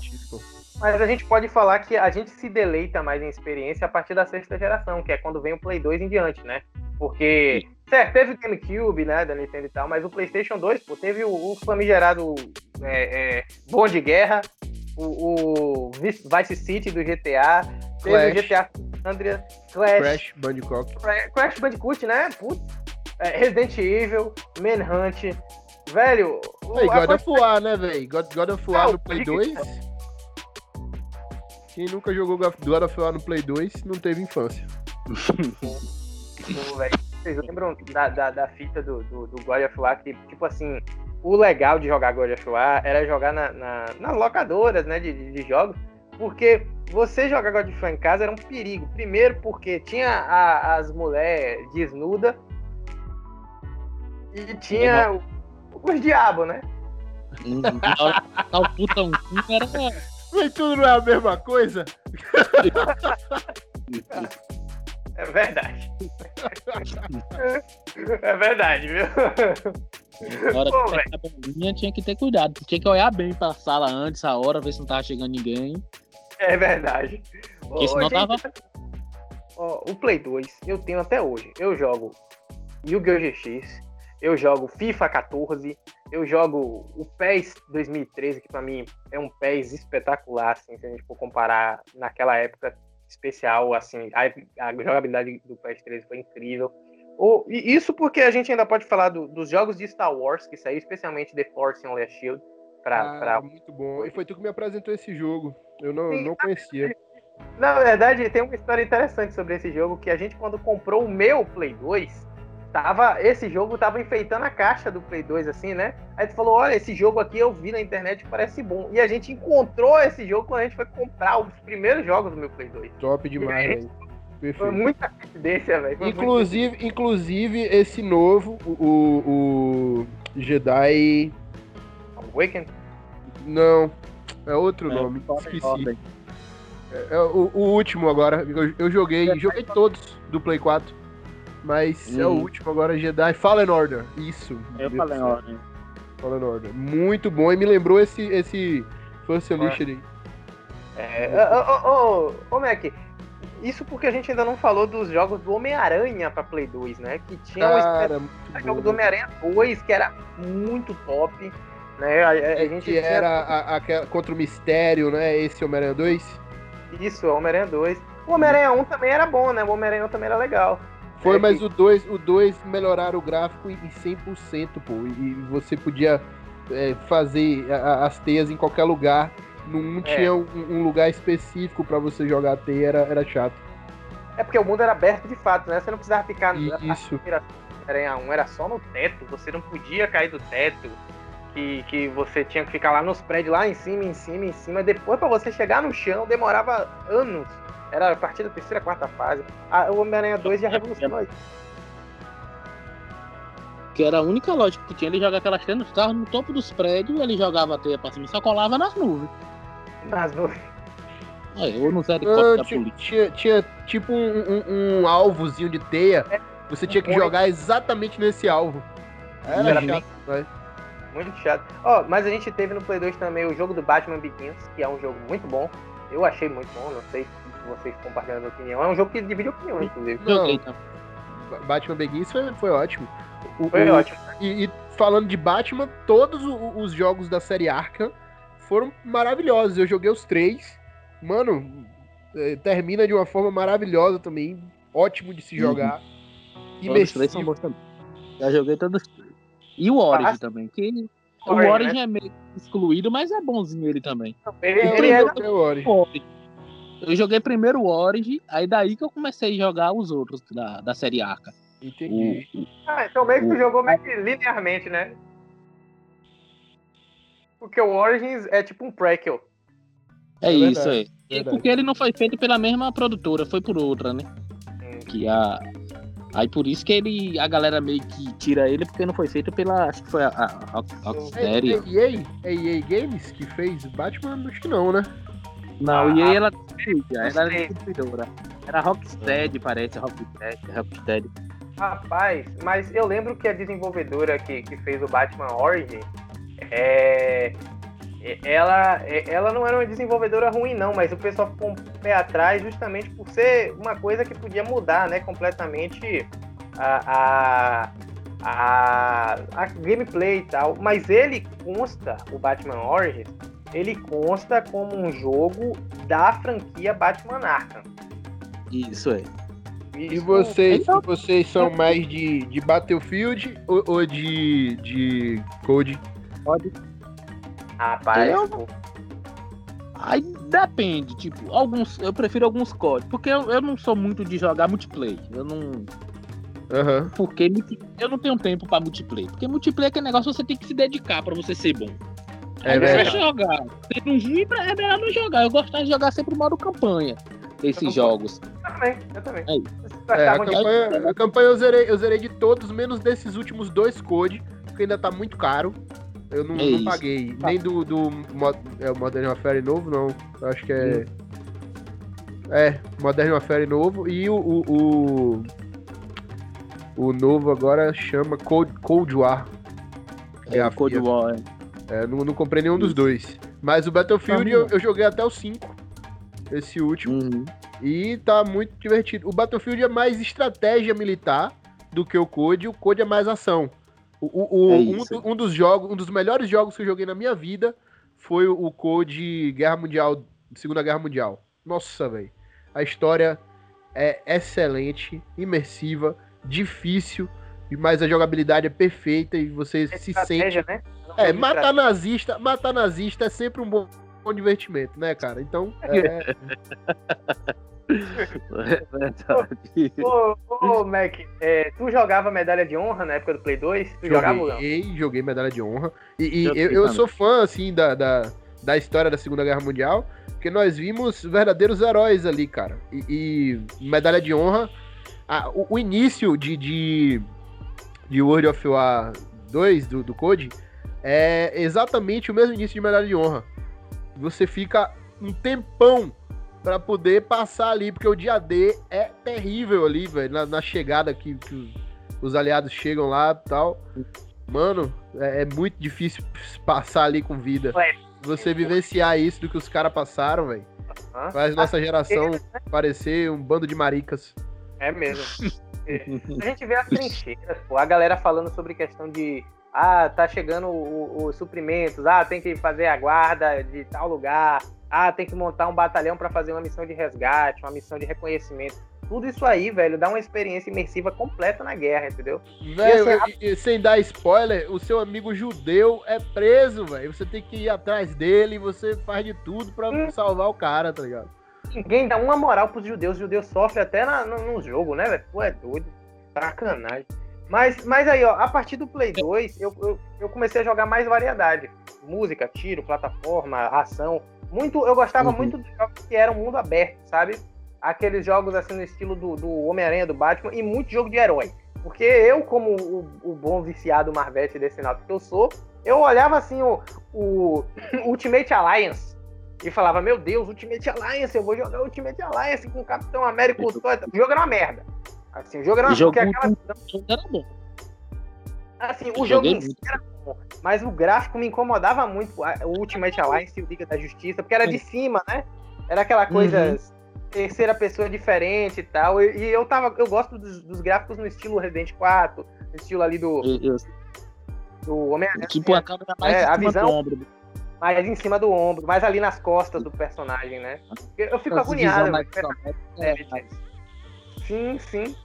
Mas a gente pode falar que a gente se deleita mais em experiência a partir da sexta geração, que é quando vem o Play 2 em diante, né? Porque, certo, teve o GameCube, né, da Nintendo e tal, mas o PlayStation 2, pô, teve o, o famigerado é, é, Bom de Guerra, o, o, Vice City do GTA, teve Clash. o GTA Andrea, Clash, Crash Bandicoot. Crash Bandicoot, né? Putz. É, Resident Evil, Manhunt. Velho. Hey, God of War, né, velho? God, God of War no Play 2. Quem nunca jogou God of War no Play 2 não teve infância. Vocês lembram da, da, da fita do, do, do God of War? Que, tipo assim, o legal de jogar God of War era jogar na, na, nas locadoras né, de, de, jogos, porque você jogar God of War em casa era um perigo. Primeiro porque tinha a, as mulheres desnudas e tinha o, os diabos, né? Tal puta um era. Mas tudo não é a mesma coisa? É verdade. é verdade, viu? Na hora Pô, que a bolinha, tinha que ter cuidado. Tinha que olhar bem pra sala antes, a hora, ver se não tava chegando ninguém. É verdade. Porque senão gente... tava. Ó, o Play 2, eu tenho até hoje. Eu jogo Yu-Gi-Oh! GX, eu jogo FIFA 14, eu jogo o PES 2013, que para mim é um PES espetacular, assim, se a gente for comparar naquela época especial, assim, a, a jogabilidade do PS3 foi incrível. O, e isso porque a gente ainda pode falar do, dos jogos de Star Wars que saiu, especialmente The Force Unleashed Shield. Pra, ah, pra... Muito bom. E foi tu que me apresentou esse jogo. Eu não, Sim, não conhecia. Na verdade, tem uma história interessante sobre esse jogo, que a gente, quando comprou o meu Play 2, tava, esse jogo tava enfeitando a caixa do Play 2, assim, né? Aí tu falou, olha, esse jogo aqui eu vi na internet parece bom. E a gente encontrou esse jogo quando a gente foi comprar os primeiros jogos do meu Play 2. Top demais, velho. Foi muita coincidência, velho. Inclusive, muito... inclusive, esse novo, o, o Jedi... Awaken? Não, é outro é, nome, esqueci. É, é, o, o, último agora, eu, eu joguei, joguei todos do Play 4. Mas hum. é o hum. último agora, Jedi Fallen Order. Isso. Eu Fallen Order. Fallen Order. Muito bom e me lembrou esse, esse First Unleashed aí. É, ô, ô, ô, ô, Mac, isso porque a gente ainda não falou dos jogos do Homem-Aranha pra Play 2, né? Que tinha Cara, um jogo do Homem-Aranha 2 que era muito top. Né? A, a gente que tinha... era a, a, contra o Mistério, né? Esse Homem-Aranha 2. Isso, Homem-Aranha 2. O Homem-Aranha 1 também era bom, né? O Homem-Aranha 1 também era legal. Foi, é mas que... o 2 o dois melhoraram o gráfico em 100%, pô. E você podia é, fazer as teias em qualquer lugar. Não, é. tinha um, um, lugar específico para você jogar a teia, era, era chato. É porque o mundo era aberto de fato, né? Você não precisava ficar Isso. Homem-Aranha 1, era só no teto. Você não podia cair do teto. Que, que você tinha que ficar lá nos prédios, lá em cima, em cima, em cima. Depois, para você chegar no chão, demorava anos era a partir da terceira, quarta fase. A, o Homem-Aranha 2 já revolucionou isso. Que era a única lógica que tinha. Ele jogava aquelas teias, estava no topo dos prédios, ele jogava a teia pra cima e só colava nas nuvens. Nas nuvens. É, ou no zero ah, tinha, tinha, tinha, tipo um, um, um, alvozinho de teia. É, você tinha que jogar exatamente nesse alvo. Era, era chato, bem... Muito chato. Ó, oh, mas a gente teve no Play 2 também o jogo do Batman Begins, que é um jogo muito bom. Eu achei muito bom, não sei vocês compartilhando a opinião. É um jogo que divide opinião, inclusive. Não, então. Batman Begins foi, foi ótimo. O, foi o, ótimo. E, e, falando de Batman, todos os jogos da série Arkham foram maravilhosos. Eu joguei os três. Mano, é, termina de uma forma maravilhosa também. Ótimo de se jogar. Uhum. Todos os três são bons também. Já joguei todos os três. E o Origin ah, também, que o Origin né? é meio excluído, mas é bonzinho ele também. Ele, ele é, é o Origin. Eu joguei primeiro o Origin, aí daí que eu comecei a jogar os outros da, da série Arca. Entendi. O, ah, então meio que tu jogou meio que linearmente, né? Porque o Origins é tipo um prequel. É, é isso aí. É. Porque ele não foi feito pela mesma produtora, foi por outra, né? Hum. Que a. Aí por isso que ele, a galera meio que tira ele, porque não foi feito pela. Acho que foi a, a, a. É, é, EA, é EA Games que fez Batman? Acho que não, né? Não, ah, e aí ela, ela era distribuidora. Era Rocksteady, parece, Rocksteady, Rocksteady. Rapaz, mas eu lembro que a desenvolvedora que, que fez o Batman Origin, é, ela, ela não era uma desenvolvedora ruim, não, mas o pessoal ficou um pé atrás justamente por ser uma coisa que podia mudar né, completamente a, a, a, a gameplay e tal. Mas ele consta, o Batman Origins, ele consta como um jogo da franquia Batman Arkham. Isso é. Isso... E vocês, então... vocês são mais de, de Battlefield ou, ou de, de Code? Code. Rapaz, eu... Aí depende, tipo, alguns. Eu prefiro alguns códigos. Porque eu, eu não sou muito de jogar multiplayer. Eu não. Uhum. Porque eu não tenho tempo pra multiplayer. Porque multiplayer é aquele negócio você tem que se dedicar pra você ser bom. É melhor jogar. Sendo ruim, é melhor não jogar. Eu gosto de jogar sempre modo campanha. Esses jogos. Eu também, eu também. É, é a, campanha, a campanha eu zerei, eu zerei de todos, menos desses últimos dois code, porque ainda tá muito caro. Eu não, é não paguei. Tá. Nem do, do é, o Modern Warfare novo, não. Eu acho que é. Hum. É, Modern Warfare novo. E o, o, o, o novo agora chama Cold, Cold War. É, é Cold War, é. Não, não comprei nenhum dos dois. Mas o Battlefield eu, eu, joguei até o 5. Esse último. Uhum. E tá muito divertido. O Battlefield é mais estratégia militar do que o Code. O Code é mais ação. O, o, é um, um, dos jogos, um dos melhores jogos que eu joguei na minha vida foi o Code Guerra Mundial, Segunda Guerra Mundial. Nossa, velho. A história é excelente, imersiva, difícil, mas a jogabilidade é perfeita e você é se sente. Né? É, matar nazista, matar nazista é sempre um bom, bom divertimento, né, cara? Então. É... ô, ô, ô, Mac, é, tu jogava medalha de honra na época do Play 2? Tu joguei, jogava ou não? Joguei medalha de honra. E, e eu, eu, sou fã, assim, da, da, da, história da Segunda Guerra Mundial, porque nós vimos verdadeiros heróis ali, cara. E, e medalha de honra. A, o, o, início de, de, de World of War 2, do, do Code, é exatamente o mesmo início de medalha de honra. Você fica um tempão para poder passar ali, porque o dia D é terrível ali, velho, na, na, chegada que, que os, os, aliados chegam lá e tal. Mano, é, é muito difícil passar ali com vida. Ué. Você vivenciar isso do que os caras passaram, velho. Faz nossa geração né? parecer um bando de maricas. É mesmo. A gente vê as trincheiras, pô, a galera falando sobre questão de ah, tá chegando os suprimentos, ah, tem que fazer a guarda de tal lugar, ah, tem que montar um batalhão para fazer uma missão de resgate, uma missão de reconhecimento. Tudo isso aí, velho, dá uma experiência imersiva completa na guerra, entendeu? Velho, assim, sem dar spoiler, o seu amigo judeu é preso, velho. Você tem que ir atrás dele, você faz de tudo para hum. salvar o cara, tá ligado? Ninguém dá uma moral pros judeus, os judeus sofrem até na, no, no jogo, né, velho? Pô, é doido. Sacanagem. Mas, mas aí, ó, a partir do Play 2, eu, eu, eu, comecei a jogar mais variedade. Música, tiro, plataforma, ação. Muito, eu gostava uhum. muito dos jogos que eram mundo aberto, sabe? Aqueles jogos assim no estilo do, do Homem-Aranha, do Batman, e muito jogo de herói. Porque eu, como o, o bom viciado Marvete desse nato que eu sou, eu olhava assim o, o Ultimate Alliance e falava, meu Deus, Ultimate Alliance, eu vou jogar Ultimate Alliance com o Capitão América. O jogo era uma merda. Assim, o jogo era, jogo aquela... era bom. Assim, o jogo em si era bom, mas o gráfico me incomodava muito, o Ultimate Alliance e o Liga da Justiça, porque era de cima, né? Era aquela coisa uhum. terceira pessoa diferente e tal. E, e, eu tava, eu gosto dos, dos, gráficos no estilo Resident 4, no estilo ali do eu, do Homem-Aranha. Tipo, a câmera mais é, a visão, ombro. mais em cima do ombro, mais ali nas costas do personagem, né? Eu, eu fico agoniado. Mas, é, é, sim, sim.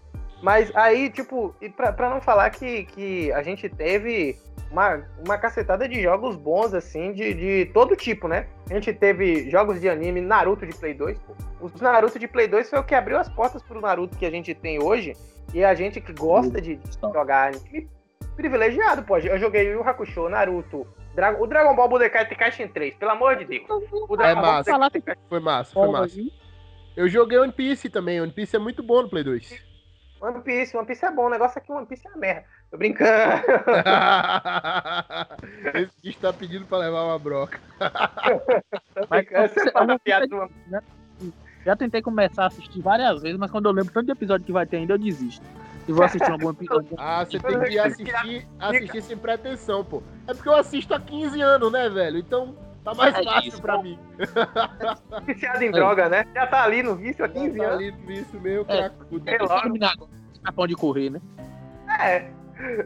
Mas aí, tipo, e pra, pra não falar que, que a gente teve uma, uma cacetada de jogos bons, assim, de, de todo tipo, né? A gente teve jogos de anime, Naruto de Play 2, pô. O Naruto de Play 2 foi o que abriu as portas pro Naruto que a gente tem hoje. E a gente que gosta de, de jogar anime, privilegiado, pô. Eu joguei o Hakusho, Naruto, Dragon, o Dragon Ball Budokai Tenkaichi 3, pelo amor de Deus. O Dragon é massa. Foi massa, foi massa. Eu joguei One Piece também. One Piece é muito bom no Play 2. One Piece, One Piece é bom, o negócio é que One Piece é uma merda. Tô brincando. Esse bicho tá pedindo pra levar uma broca. mas, você fala piada já, já tentei começar a assistir várias vezes, mas quando eu lembro tanto de episódio que vai ter ainda, eu desisto. E vou assistir algum episódio. Ah, você tem que assistir, assistir sem pretensão, pô. É porque eu assisto há 15 anos, né, velho? Então tá mais é fácil isso, pra mim. Viciado em droga, né? Já tá ali no vício há 15 Já tá anos. Tá ali no vício meio é, cracudo. É, logo. de correr, né? É.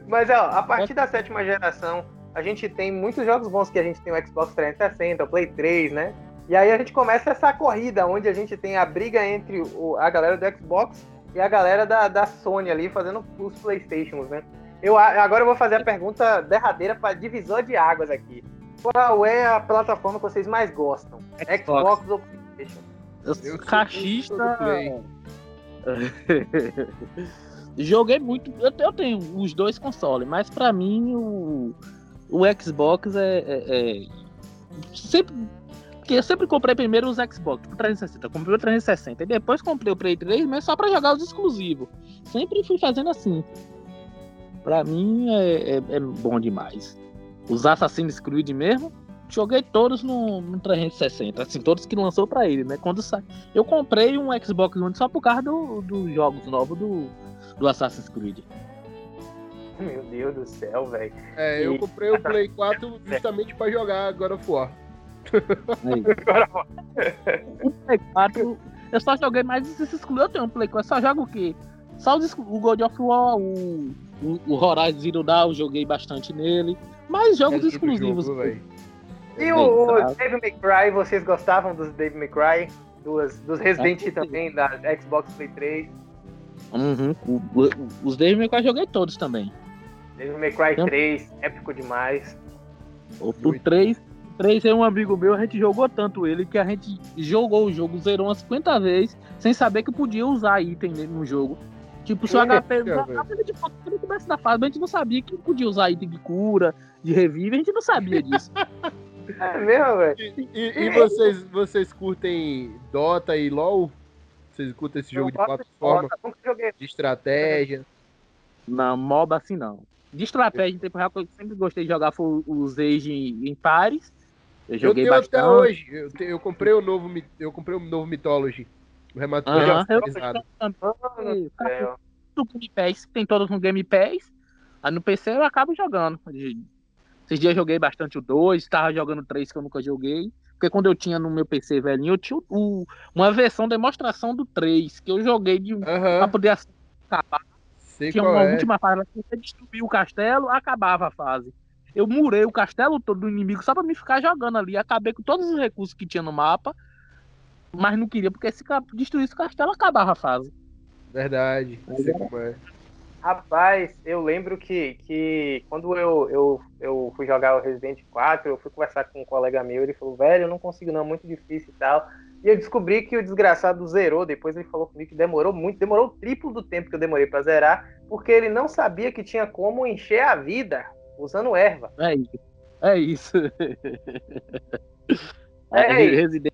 Mas, ó, a partir da sétima geração, a gente tem muitos jogos bons que a gente tem o Xbox 360, o Play 3, né? E aí a gente começa essa corrida, onde a gente tem a briga entre o, a galera do Xbox e a galera da, da Sony ali fazendo os Playstations, né? Eu, agora eu vou fazer a pergunta derradeira para divisor de águas aqui. Qual é a plataforma que vocês mais gostam? Xbox, Xbox ou PlayStation? Eu sou cachista. Joguei muito. Eu, eu, tenho os dois consoles, mas para mim o, o Xbox é, é, é, sempre. Porque eu sempre comprei primeiro os Xbox, o 360. Eu comprei o 360 e depois comprei o Play 3, mas só para jogar os exclusivos. Sempre fui fazendo assim. Pra mim é, é, é bom demais. Os Assassin's Creed mesmo, joguei todos no, no 360, assim, todos que lançou para ele, né? Quando sa... Eu comprei um Xbox One só por causa dos do jogos novos do, do Assassin's Creed. Meu Deus do céu, velho. É, eu comprei o Play 4 justamente para jogar God of War. o Play 4, eu só joguei mais Assassin's Creed. Eu tenho um Play 4, só jogo o quê? Só o God of War, o, o, o Horizon Zero Dawn, eu joguei bastante nele. Mais jogos é exclusivos. Jogo, e o, o Dave McCry, vocês gostavam dos Dave McCry? Dos, dos Resident é, também, da Xbox Play 3? Uhum. O, o, os Dave McCry joguei todos também. Dave McCry então, 3, épico demais. O, o 3, 3 é um amigo meu, a gente jogou tanto ele que a gente jogou o jogo, zerou umas 50 vezes, sem saber que podia usar item no jogo. Tipo, se o HP. É, de foto, quando começa da fase, a gente não sabia que podia usar item de cura, de revive, a gente não sabia disso. é mesmo, velho. E, e, e, vocês, vocês curtem Dota e LOL? Vocês curtem esse jogo de plataforma? De estratégia? Não, MOBA assim não. De estratégia, em tempo real, que eu sempre gostei de jogar foi os Age em pares. Eu joguei eu bastante. até hoje. Eu, eu, comprei o novo, eu comprei o novo Mythology. O. Uh -huh. eu, do Game Pass, tem todos no Game Pass. Aí no PC eu acabo jogando. Esses dias eu joguei bastante o 2, tava jogando o 3 que eu nunca joguei. Porque quando eu tinha no meu PC velhinho, eu tinha o, uma versão demonstração do 3, que eu joguei de, uhum. pra poder acabar. Sei tinha uma é. última fase que você destruía o castelo, acabava a fase. Eu murei o castelo todo do inimigo só pra me ficar jogando ali. Acabei com todos os recursos que tinha no mapa. Mas não queria, porque se destruísse o castelo, acabava a fase. Verdade. Sei como é. Rapaz, eu lembro que, que quando eu, eu, eu fui jogar o Resident 4, eu fui conversar com um colega meu, ele falou, velho, eu não consigo não, é muito difícil e tal. E eu descobri que o desgraçado zerou, depois ele falou comigo que demorou muito, demorou o triplo do tempo que eu demorei para zerar, porque ele não sabia que tinha como encher a vida usando erva. É isso. É isso. É, é Resident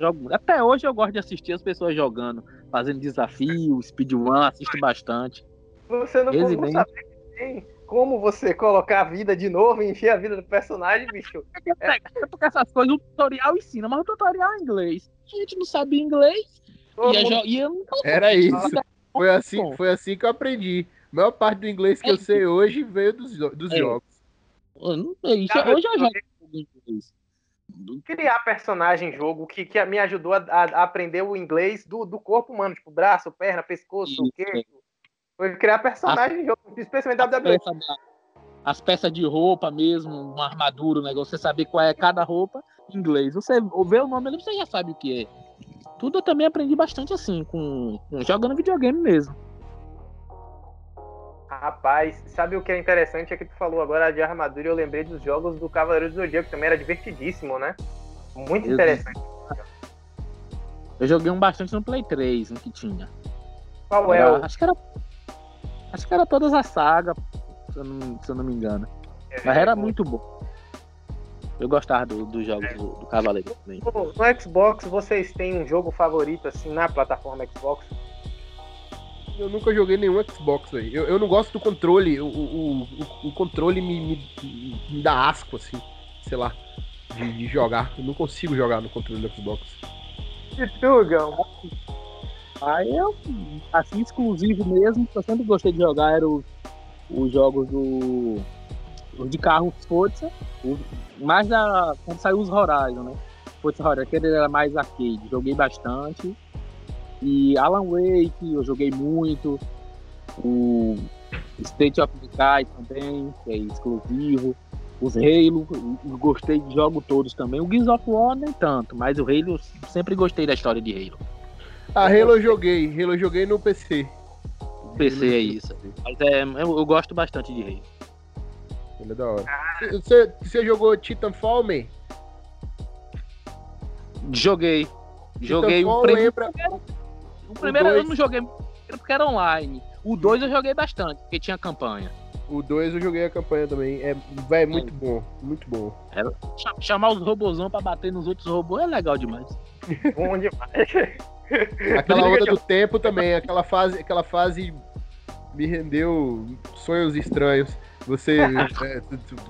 jogo. Até hoje eu gosto de assistir as pessoas jogando, fazendo desafio, speedrun, assisto bastante. Você não, Resident... sabe que tem como você colocar a vida de novo e encher a vida do personagem, bicho. É, é porque essas coisas o tutorial ensina, mas o tutorial é em inglês. A gente não sabia inglês. Ia ia não... Era isso. Foi assim, foi assim que eu aprendi. A maior parte do inglês que é eu sei hoje veio dos, dos é. jogos. Hoje eu jogo inglês criar personagem jogo que, que me ajudou a, a, aprender o inglês do, do corpo humano, tipo braço, perna, pescoço, o quê? Foi criar personagem as, jogo, especialmente da WWE. as peças de roupa mesmo, uma armadura, um negócio, você saber qual é cada roupa em inglês. Você vê o nome ali, você já sabe o que é. Tudo eu também aprendi bastante assim, com, com jogando videogame mesmo. Rapaz, sabe o que é interessante? É que tu falou agora de armadura e eu lembrei dos jogos do Cavaleiro do Zodíaco, que também era divertidíssimo, né? Muito eu interessante. Eu joguei um bastante no Play 3, um que tinha. Qual era, é o... Acho que era. Acho que era todas as sagas, se eu não, se eu não me engano. É, Mas era muito bom. Eu gostava dos do jogos do, do Cavaleiro também. No Xbox, vocês têm um jogo favorito, assim, na plataforma Xbox? Eu nunca joguei nenhum Xbox, velho. Eu, eu não gosto do controle. O, o, o, o controle me, me, me, dá asco, assim. Sei lá. De, de, jogar. Eu não consigo jogar no controle do Xbox. E tu, Gão? Aí eu, assim, exclusivo mesmo, que eu sempre gostei de jogar era os, os jogos do. Os de carro Forza. Mais da. Quando saiu os Horizon, né? Forza Horizon, aquele era mais arcade. Joguei bastante. E Alan Wake, eu joguei muito. O State of Decay também, que é exclusivo. Os Halo, gostei de jogos todos também. O Gears of War nem tanto, mas o Halo, sempre gostei da história de Halo. A Halo eu joguei, Halo eu joguei no PC. PC é isso. Mas é, eu, eu, gosto bastante de Halo. Ele é da hora. Você, você jogou Titanfall, man? Joguei. Joguei o primeiro. Lembra... O primeiro o dois... eu não joguei porque era online. O 2 eu joguei bastante, porque tinha campanha. O 2 eu joguei a campanha também. É, véio, muito bom, muito bom. É, chamar os robôzão pra bater nos outros robôs é legal demais. bom demais. Aquela onda do tempo também, aquela fase, aquela fase me rendeu sonhos estranhos. Você é,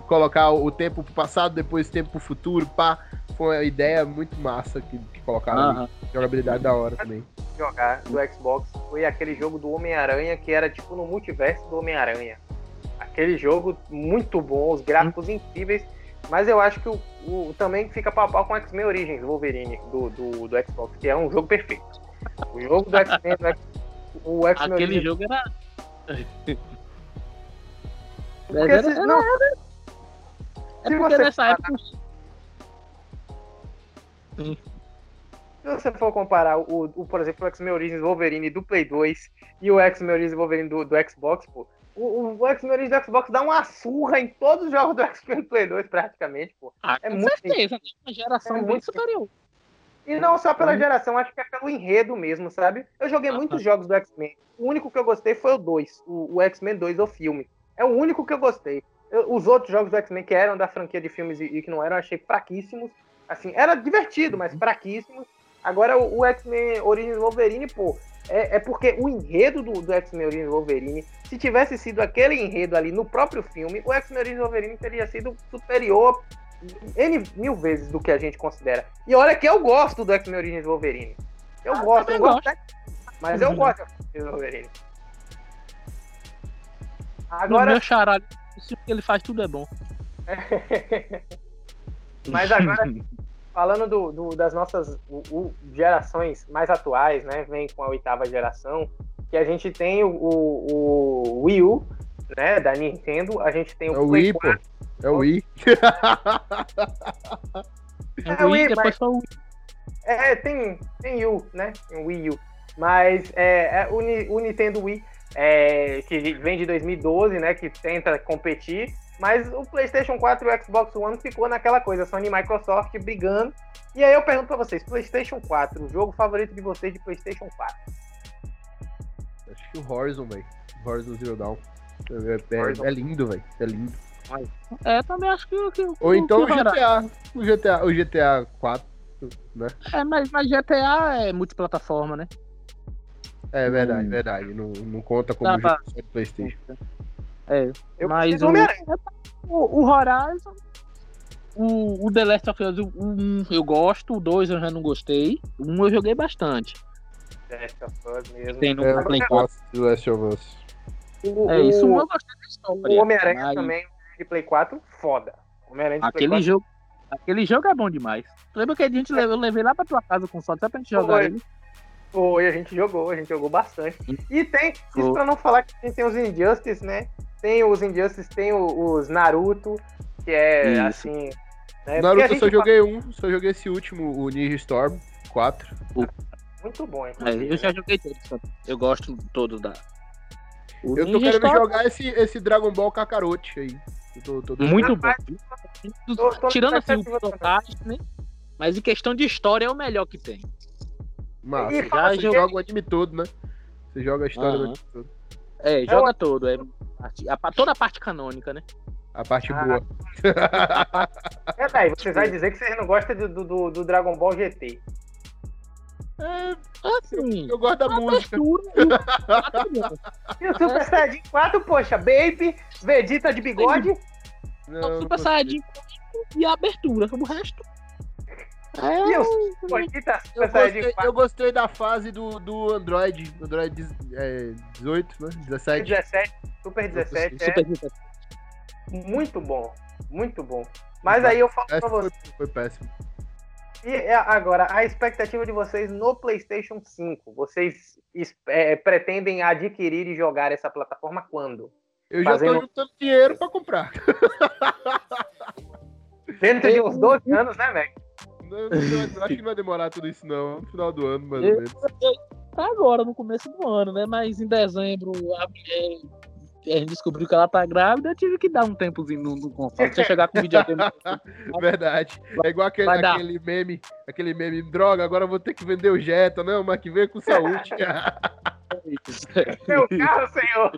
colocar o tempo pro passado, depois o tempo pro futuro, pá. Foi uma ideia muito massa que, que colocaram uh -huh. Jogabilidade da hora também. Jogar do Xbox foi aquele jogo do Homem-Aranha que era tipo no multiverso do Homem-Aranha. Aquele jogo muito bom, os gráficos incríveis. Mas eu acho que o, o também fica pau a pau com o X-Men Origins Wolverine do, do, do Xbox, que é um jogo perfeito. O jogo do X-Men, o X-Men Aquele Origins... jogo era. Porque era, se, era, não, era... É porque nessa época. Sim. Se você for comparar, o, o por exemplo, o X-Men Origins Wolverine do Play 2 e o X-Men Origins Wolverine do, do Xbox, pô, o, o X-Men Origins do Xbox dá uma surra em todos os jogos do X-Men Play 2, praticamente, pô. Ah, é com muito certeza, né? uma geração é muito superior. E não só pela geração, acho que é pelo enredo mesmo, sabe? Eu joguei ah, muitos jogos do X-Men. O único que eu gostei foi o 2, o, o X-Men 2, o filme. É o único que eu gostei. Eu, os outros jogos do X-Men que eram da franquia de filmes e, e, que não eram, eu achei fraquíssimos. Assim, era divertido, mas fraquíssimos. Agora, o, o X-Men Origins Wolverine, pô, é, é, porque o enredo do, do X-Men Origins Wolverine, se tivesse sido aquele enredo ali no próprio filme, o X-Men Origins Wolverine teria sido superior N mil vezes do que a gente considera. E olha que eu gosto do X-Men Origins Wolverine. Eu ah, gosto, eu gosto, gosto. mas eu gosto do Wolverine. Agora... No meu charalho, o que ele faz tudo é bom. Mas agora, falando do, do das nossas o, o, gerações mais atuais, né? Vem com a oitava geração, que a gente tem o, o, Wii U, né? Da Nintendo, a gente tem o, é o Wii, pô. É o Wii. é o Wii, mas... o Wii. É, tem, tem U, né? Tem o Wii U. Mas é, é o, o Nintendo Wii, é, que vem de 2012, né? Que tenta competir. Mas o PlayStation 4 e o Xbox One ficou naquela coisa, Sony e Microsoft brigando. E aí eu pergunto pra vocês, PlayStation 4, o jogo favorito de vocês de PlayStation 4? Acho que o Horizon, velho. Horizon Zero Dawn. É, é, é lindo, velho. É lindo. É, também acho que. que Ou então que o GTA. O GTA, o GTA 4, né? É, mas, mas GTA é multiplataforma, né? É verdade, hum. verdade. Não, não conta como Dá jogo pra... Playstation. É, eu mas o, o, o Horizon, o, o The Last of Us 1 eu gosto, o 2 eu já não gostei. O 1 eu joguei bastante. Last of Us mesmo. Tem no é, Play 4. Do Last of Us. O, é, isso eu gostei da história. O Homem-Aranha mas... também, de Play 4, foda. Aquele Play jogo. Aquele jogo é bom demais. Lembra que a gente levou, eu levei lá pra tua casa com só pra gente jogar Foi. ele? Foi, a gente jogou, a gente jogou bastante. E tem, isso pra não falar que tem os Injustice, né? Tem os Injustice, tem os Naruto, que é isso. assim. Né? Naruto eu só joguei fala... um, só joguei esse último, o Ninja Storm 4. Muito bom, é, Eu já né? joguei todos, eu gosto todos da. O eu Ninja tô querendo Storm... jogar esse, esse Dragon Ball Kakarote aí. Tô, tô Muito bom. Tô, tô Tirando assim o personagem, né? Mas em questão de história é o melhor que tem. Mas você já joga o anime todo, né? Você joga a história uhum. do anime todo. É, joga todo. É, a, toda a parte canônica, né? A parte ah. boa. é, daí, vocês vão dizer que vocês não gostam do, do, do Dragon Ball GT. É, assim. Eu, eu gosto da música. e o Super Saiyajin 4, poxa, Baby, Vegeta de bigode. Não, o Super Saiyajin e a abertura, o resto. É, e o Vegeta Super eu Saiyajin gostei, 4. Eu gostei da fase do, do Android, Android é, 18, né? 17. 17, Super 17. Super é. 17. Muito bom, muito bom. Mas aí eu falo pra você. Foi, foi péssimo. E é, agora, a expectativa de vocês no PlayStation 5? Vocês é, pretendem adquirir e jogar essa plataforma quando? Eu já Fazendo... tô juntando dinheiro para comprar. Dentro de uns 12 anos, né, Mac? Não, não, acho que não vai demorar tudo isso, não. No final do ano, mais ou menos. Tá agora, no começo do ano, né? Mas em dezembro, a mulher a gente descobriu que ela tá grávida, eu tive que dar um tempozinho no, no console. Você chegar com o videogame. Verdade. É igual aquele, aquele meme, aquele meme, droga, agora eu vou ter que vender o Jetta, não, mas que vem com saúde. Meu carro, senhor!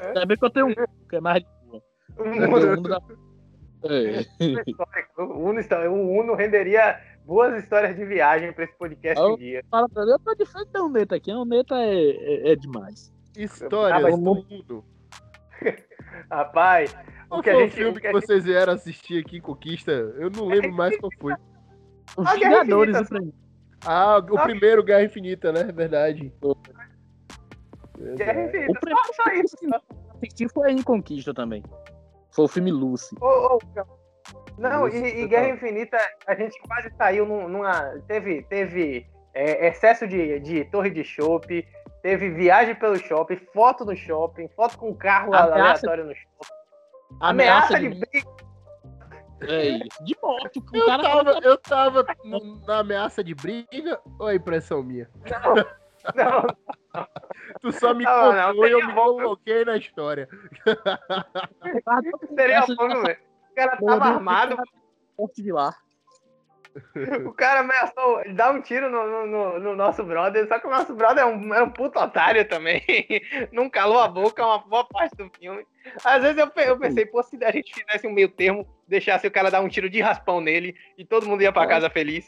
Ainda bem que eu tenho um que é mais de boa. Um Uno, da... é. o, Uno, renderia boas histórias de viagem para esse podcast um dia. Fala pra mim, eu tô de frente da Uneta aqui, a Uneta é, é, é demais. Histórias ah, do mundo. Rapaz, qual o que foi a gente, o filme que, que vocês vieram assistir aqui em Conquista? Eu não lembro mais qual foi. Os ah, Vingadores, Infinita. Ah, o ah, primeiro Guerra Infinita, né? Verdade. Guerra Infinita, o primeiro só, só isso. Assisti foi em Conquista também. Foi o filme Lucy. Oh, oh, não, Lucy, e, e Guerra Infinita, a gente quase saiu numa. Teve, teve é, excesso de, de torre de chope, Teve viagem pelo shopping, foto no shopping, foto com carro ameaça, aleatório no shopping. Ameaça, ameaça de, de briga. É isso. De morte. O eu, cara tava, eu tava na ameaça de briga ou é impressão minha? Não, não. tu só me não, contou e eu me coloquei na história. Seria velho. O cara tava armado. Porte de lá. O cara ameaçou dar um tiro no, no, no, nosso brother, só que o nosso brother é um, é um puto otário também. Não calou a boca uma boa parte do filme. Às vezes eu, eu pensei, pô, se a gente fizesse um meio termo, deixasse o cara dar um tiro de raspão nele e todo mundo ia pra casa feliz.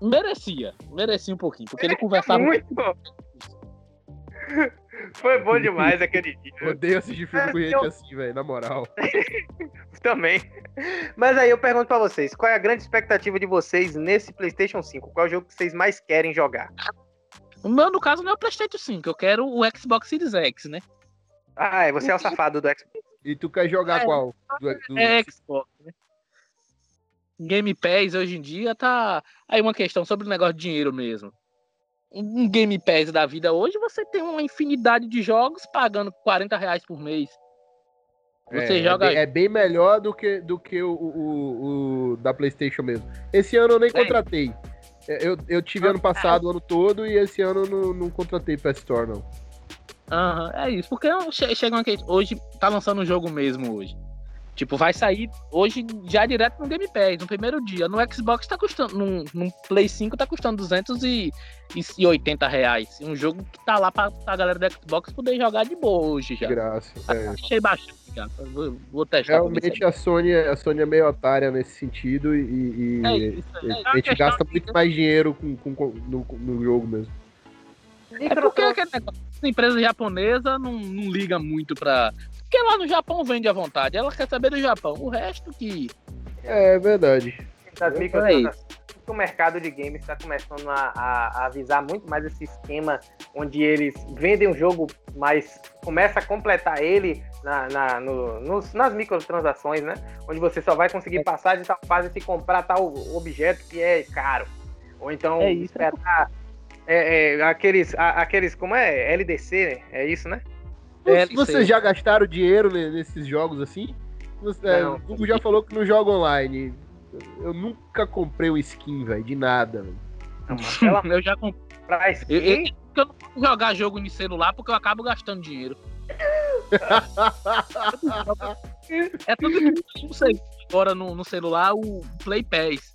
Merecia, merecia um pouquinho, porque ele conversava muito. Foi bom demais aquele dia. Odeio assistir filme com gente eu... assim, velho, na moral. Também. Mas aí eu pergunto pra vocês, qual é a grande expectativa de vocês nesse PlayStation 5? Qual é o jogo que vocês mais querem jogar? O meu, no caso, não é o PlayStation 5, eu quero o Xbox Series X, né? Ah, é, você é o safado do Xbox. E tu quer jogar é, qual? Do, do... É Xbox, né? Game Pass hoje em dia tá. Aí uma questão sobre o negócio de dinheiro mesmo. Um Game Pass da vida hoje, você tem uma infinidade de jogos pagando 40 reais por mês. Você é, joga. É bem, é bem, melhor do que, do que o, o, o, da PlayStation mesmo. Esse ano eu nem é. contratei. É, eu, eu tive ah, ano passado o ano todo e esse ano não, não contratei PS Store, não. Aham, uhum, é isso. Porque chega uma Hoje tá lançando um jogo mesmo hoje. Tipo, vai sair hoje já direto no Game Pass, no primeiro dia. No Xbox tá custando, no, Play 5 tá custando 280 reais. Um jogo que tá lá pra, pra galera do Xbox poder jogar de boa hoje já. Graça. É. Achei já. Vou, vou testar. Realmente a Sony, a Sony é meio otária nesse sentido e, e é isso, é. a gente gasta muito mais dinheiro com, com, com no, no jogo mesmo. É porque aquele negócio, a empresa japonesa não, não liga muito pra, porque lá no Japão vende à vontade. Ela quer saber do Japão. O resto que. É verdade. Das microtransações, o mercado de games está começando a, a, a, avisar muito mais esse esquema onde eles vendem um jogo, mas começa a completar ele na, na no, nos, nas microtransações, né? Onde você só vai conseguir é. passar de tal fase se comprar tal objeto que é caro. Ou então é isso, esperar é, é, aqueles, a, aqueles, como é? LDC, né? É isso, né? É, Vocês já gastaram dinheiro nesses jogos assim? É, o Google já falou que não joga online. Eu nunca comprei um skin, velho, de nada. Não, eu já comprei skin. Eu, eu, eu não vou jogar jogo no celular porque eu acabo gastando dinheiro. é tudo que eu sei agora no, no celular, o Play Pass.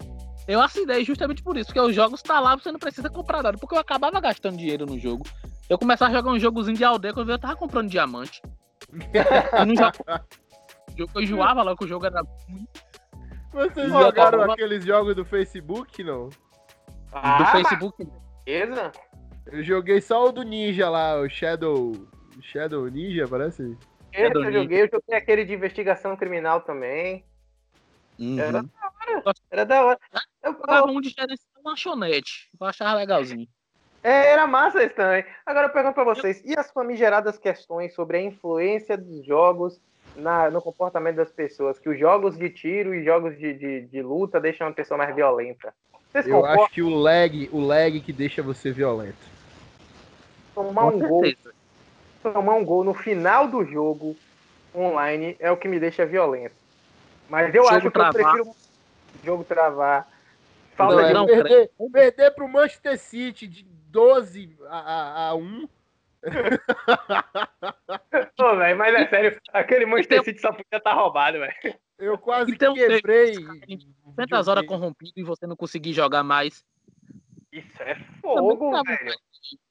Eu assinei justamente por isso, porque os jogos tá lá, você não precisa comprar nada, porque eu acabava gastando dinheiro no jogo. Eu começava a jogar um jogozinho de aldeia quando eu tava comprando diamante. eu não jogo... Eu enjoava lá que o jogo era ruim. Vocês jogaram tava... aqueles jogos do Facebook, não? Ah, do Facebook? Beleza. Eu joguei só o do Ninja lá, o Shadow. Shadow Ninja, parece? Esse eu joguei, eu joguei aquele de investigação criminal também. Uhum. Era da hora. Era da hora. Eu um de lanchonete. Eu achava legalzinho. É, era massa isso também. Agora eu pergunto pra vocês, e as famigeradas questões sobre a influência dos jogos na, no comportamento das pessoas? Que os jogos de tiro e jogos de, de, de luta deixam a pessoa mais violenta. Vocês eu acho que o lag, o lag que deixa você violento. Tomar um gol. Tomar um gol no final do jogo online é o que me deixa violento. Mas eu jogo acho que travar. eu prefiro jogo travar. Falta não, de não, perder, perder pro Manchester City de 12 a, a, a 1. Pô, velho, mas é sério, aquele Manchester City só podia estar tá roubado, velho. Eu quase então, quebrei. Tantas horas corrompido e você não conseguir jogar mais. Isso é fogo, velho.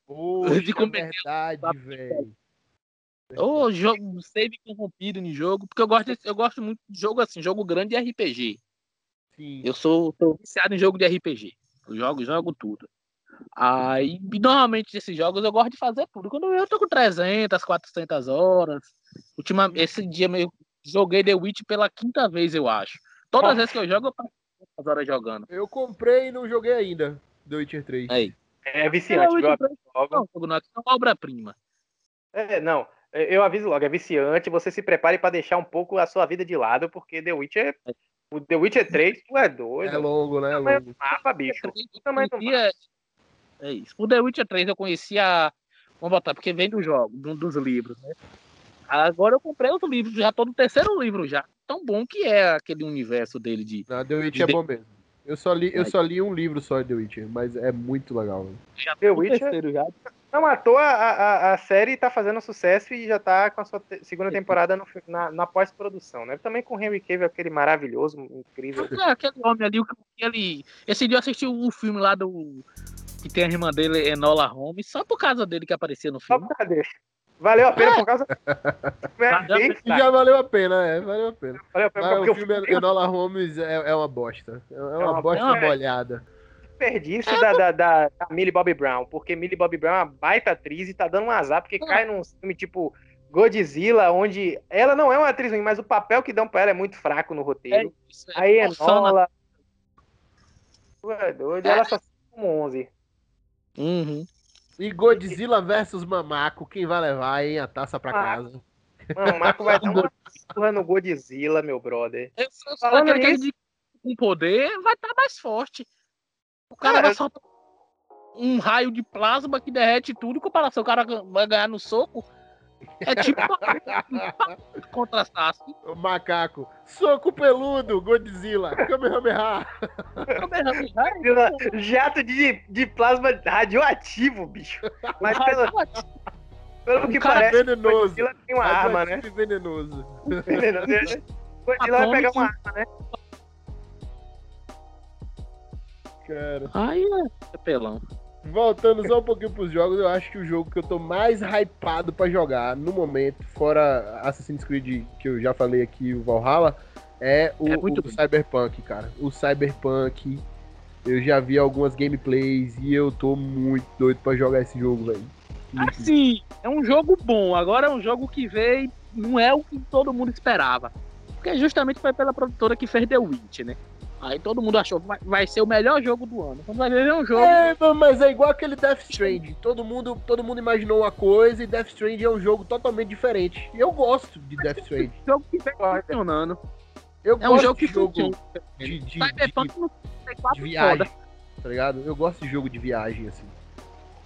Poxa, de é verdade, velho. Ou jogo save corrompido no jogo, porque eu gosto, eu gosto muito de jogo assim, jogo grande e RPG. Sim. Eu sou, sou viciado em jogo de RPG. Eu jogo, jogo tudo. Aí, normalmente, esses jogos eu gosto de fazer tudo. Quando eu tô com 300, 400 horas. Última, esse dia eu joguei The Witch pela quinta vez, eu acho. Todas as vezes que eu jogo, eu passo as horas jogando. Eu comprei e não joguei ainda. The Witcher 3. Aí. É viciante, é, jogo. Não, não, é uma obra-prima. É, não. Eu aviso logo, é viciante. Você se prepare para deixar um pouco a sua vida de lado, porque The Witcher é. O The Witcher 3, tu é doido. É longo, né? É longo. Mapa, bicho. O tamanho do mapa. É isso. O The Witcher 3 eu conhecia. Vamos botar, porque vem do jogo, dos livros, né? Agora eu comprei outro livro, já tô no terceiro livro já. Tão bom que é aquele universo dele de. Não, The Witcher de... é bom mesmo. Eu só, li, eu só li um livro só de The Witcher, mas é muito legal. Já The Witcher. Terceiro, já. Não, à toa a, a, a, série tá fazendo sucesso e já tá com a sua te segunda temporada no, na, na pós-produção, né? Também com o Henry Cavill, aquele maravilhoso, incrível. É, aquele homem ali, o que ele. Esse dia eu assisti o um filme lá do que tem a irmã dele, Enola Holmes, só por causa dele que aparecia no filme. Só por causa dele. Valeu a pena é. por causa. é, já valeu a pena, é, valeu a pena. Valeu a pena Mas o filme eu... Enola Holmes é, é uma bosta. É uma, é uma bosta é molhada. Desperdício é, da, da, da, da Millie Bobby Brown, porque Millie Bobby Brown é uma baita atriz e tá dando um azar, porque cai num filme tipo Godzilla, onde ela não é uma atriz ruim, mas o papel que dão pra ela é muito fraco no roteiro. É isso, é Aí Enola. Tu é doido, ela só como 11. Uhum. E Godzilla versus Mamaco, quem vai levar, hein, a taça pra ah, casa? Mano, o Marco vai dar uma surra no Godzilla, meu brother. Eu, eu Falando nisso... com poder vai estar tá mais forte. O cara é, vai soltar um raio de plasma que derrete tudo, em comparação, o cara vai ganhar no soco. É tipo contra Sasuke. O macaco. Soco peludo, Godzilla. Kamehameha. Kamehameha. Jato de, de plasma radioativo, bicho. Mas pelo, pelo que parece, venenoso. Godzilla tem uma arma, né? venenoso. Venenoso. Godzilla vai pegar uma arma, né? Cara. Ai, é pelão. Voltando só um pouquinho pros jogos, eu acho que o jogo que eu tô mais hypado para jogar no momento, fora Assassin's Creed, que eu já falei aqui, o Valhalla, é o, é o Cyberpunk, cara. O Cyberpunk, eu já vi algumas gameplays e eu tô muito doido para jogar esse jogo, velho. Assim, é um jogo bom. Agora é um jogo que veio, não é o que todo mundo esperava. Porque justamente foi pela produtora que fez The Witch, né? Aí todo mundo achou que vai ser o melhor jogo do ano. Quando vai ver é um jogo. É, mas é igual aquele Death Stranding. Todo mundo, todo mundo imaginou uma coisa e Death Stranding é um jogo totalmente diferente. E eu gosto de Death Stranding. É um jogo que vem funcionando. Eu é um jogo que jogo de, de, de, de, de viagem, tá ligado? Eu gosto de jogo de viagem, assim.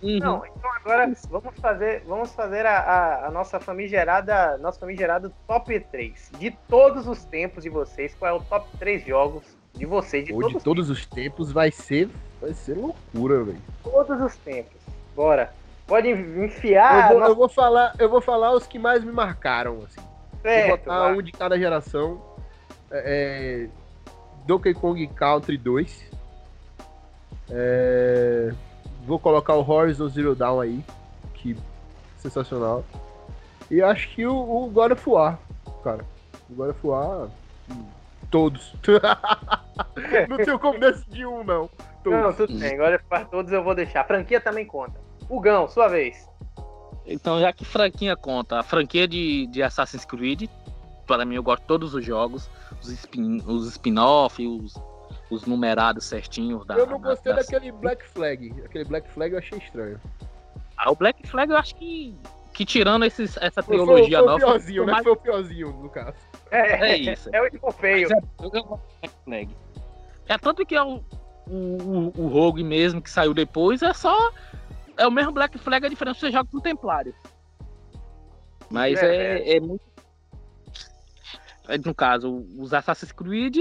Uhum. Não, então agora vamos fazer, vamos fazer a, a, a, nossa famigerada, nosso famigerado top 3 de todos os tempos de vocês. Qual é o top 3 jogos de você, de, Ou todos, de todos os tempos, vai ser, vai ser loucura, velho. Todos os tempos. Bora. Pode enfiar. Eu vou, nossa... eu vou, falar, eu vou falar os que mais me marcaram, assim. Certo, vou botar vai. um de cada geração. É, é Donkey Kong Country 2. É, vou colocar o Horizon Zero Dawn aí, que sensacional. E acho que o, o God of War, cara. O God of War, hum, todos. não tenho como decidir um, não. Todos. Não, tudo bem. Agora para todos eu vou deixar. A franquia também conta. Gão, sua vez. Então, já que franquia conta, a franquia de, de Assassin's Creed, para mim eu gosto de todos os jogos, os spin-off, os, spin os, os numerados certinhos da. Eu não gostei da, daquele Black Flag. Aquele Black Flag eu achei estranho. Ah, o Black Flag eu acho que. Que tirando esses, essa trilogia foi, foi nova. Foi o piorzinho, né? Mais... Foi o piorzinho, no caso. É, é isso. É o escofeio. É, eu gosto do Black Flag. É tanto que é o, o, o, Rogue mesmo que saiu depois, é só. É o mesmo Black Flag, a diferença você joga com o Templário. Mas é, é, é, é muito. É, no caso, os Assassin's Creed.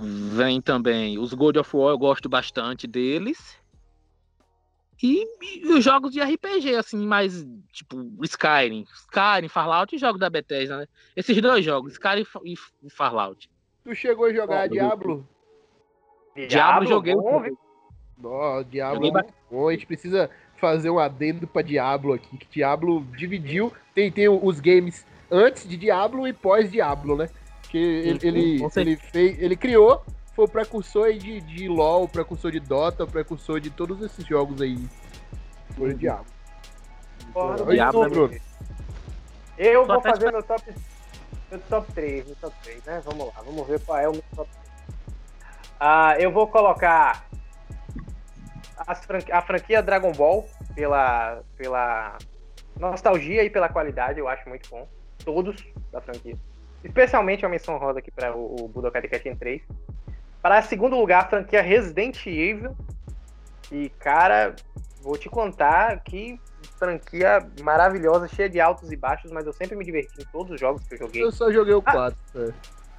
Vem também os God of War, eu gosto bastante deles. E, e, os jogos de RPG, assim, mais tipo Skyrim. Skyrim, Fallout e jogos da Bethesda, né? Esses dois jogos, Skyrim e, e Fallout. Tu chegou a jogar oh, Diablo? Diablo? Diablo joguei. Ó, oh, Diablo bom. A gente precisa fazer um adendo pra Diablo aqui, que Diablo dividiu. Tem, tem os games antes de Diablo e pós-Diablo, né? Que ele, ele, ele, fez, ele criou, foi o precursor de, de LoL, o precursor de Dota, o precursor de todos esses jogos aí. Foi o Diablo. Porra, Diablo é Eu vou fazer meu top meu top 3, meu top 3, né? Vamos lá, vamos ver qual é o meu top 3. Ah, eu vou colocar a franquia Dragon Ball pela, pela nostalgia e pela qualidade, eu acho muito bom. Todos da franquia. Especialmente a menção rosa aqui para o, o Budokai Tenkaichi 3. Para segundo lugar, a franquia Resident Evil. E, cara, vou te contar que franquia maravilhosa, cheia de altos e baixos, mas eu sempre me diverti em todos os jogos que eu joguei. Eu só joguei o 4.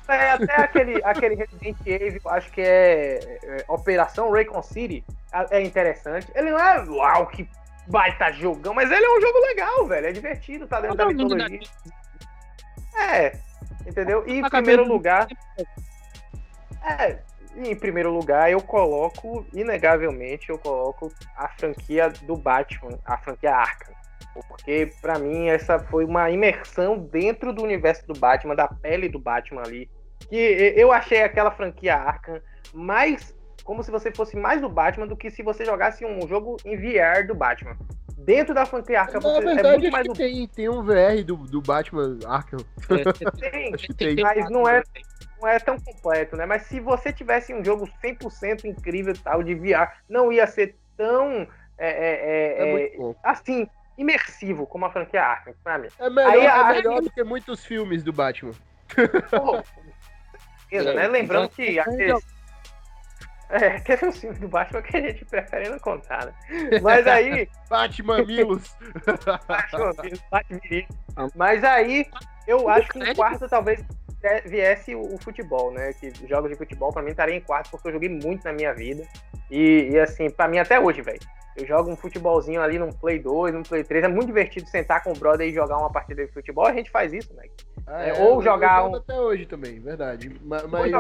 Ah, é, até aquele, aquele Resident Evil, acho que é, é Operação Raycon City, é interessante. Ele não é uau, que baita jogão, mas ele é um jogo legal, velho. É divertido, tá dentro da mitologia. É, entendeu? E em primeiro lugar. É, em primeiro lugar, eu coloco, inegavelmente, eu coloco a franquia do Batman, a franquia Arkham. Porque, para mim, essa foi uma imersão dentro do universo do Batman, da pele do Batman ali. Que eu achei aquela franquia Arkham mais. Como se você fosse mais do Batman do que se você jogasse um jogo em VR do Batman. Dentro da franquia Arkham, você verdade, é muito mais. Do... Tem, tem um VR do, do Batman Arkham. Tem, tem, mas não é não é tão completo, né? Mas se você tivesse um jogo 100% incrível tal de VR, não ia ser tão é, é, é, é assim imersivo, como a franquia Arkham, pra mim. É melhor, Aí, é melhor do que muitos filmes do Batman. Pô, certeza, né? Lembrando que aqueles... É, teve um filme do Batman que a gente prefere não contar, né? Mas aí. Batman Milos. Batman Milos, Batman Mas aí, eu acho que em quarto talvez viesse o, futebol, né? Que jogos de futebol pra mim estaria em quarto, porque eu joguei muito na minha vida. E, e assim, pra mim até hoje, velho. Eu jogo um futebolzinho ali num Play 2, num Play 3. É muito divertido sentar com o brother e jogar uma partida de futebol. A gente faz isso, né? Ah, é, ou jogar um. Até hoje também, verdade. Mas, mas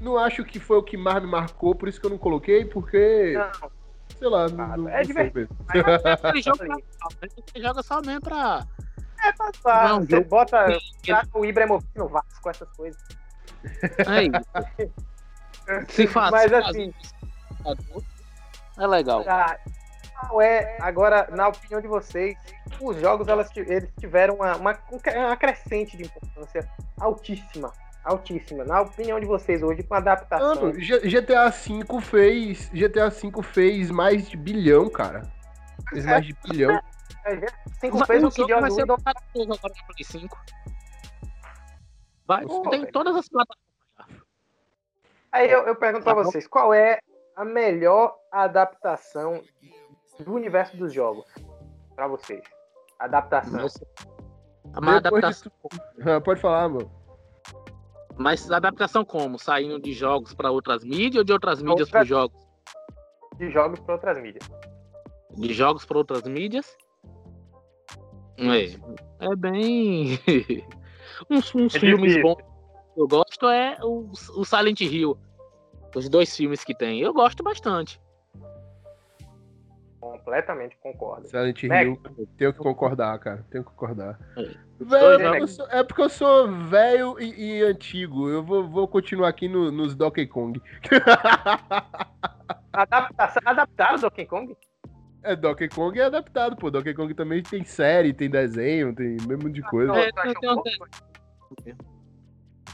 não acho que foi o que mais me marcou, por isso que eu não coloquei, porque. Não. Sei lá, não, não é divertido. Ele joga, ele joga só mesmo pra. É, pra, pra não, você bota o Ibrahimovic no Vasco com essas coisas. É Se faz. Mas assim. É legal. Ah, é, agora, na opinião de vocês, os jogos elas, eles tiveram uma, uma, uma crescente de importância altíssima. Altíssima. Na opinião de vocês hoje, com adaptação. Mano, GTA V fez. GTA V fez mais de bilhão, cara. Fez mais de bilhão. É, 5 fez o que de vai ser agora no Play 5. Vai, Pô, tem véio. todas as plataformas Aí eu, eu pergunto tá pra vocês, qual é a melhor adaptação do universo dos jogos para vocês? Adaptação. Nossa. Uma adaptação. De... Pode falar, mano. Mas adaptação como? Saindo de jogos para outras mídias ou de outras mídias para jogos? De jogos para outras mídias. De jogos para outras mídias? É, é bem. uns, uns é filmes bons que eu gosto é o, o Silent Hill. Os dois filmes que tem. Eu gosto bastante. Completamente concordo. Silent Hill, tenho que concordar, cara. Tenho que concordar. É, véio, sou, é porque eu sou velho e, e, antigo. Eu vou, vou continuar aqui no, nos Donkey Kong. Adaptação, adaptaram Donkey Kong? É, Donkey Kong é adaptado, pô. Donkey Kong também tem série, tem desenho, tem mesmo de coisa. É,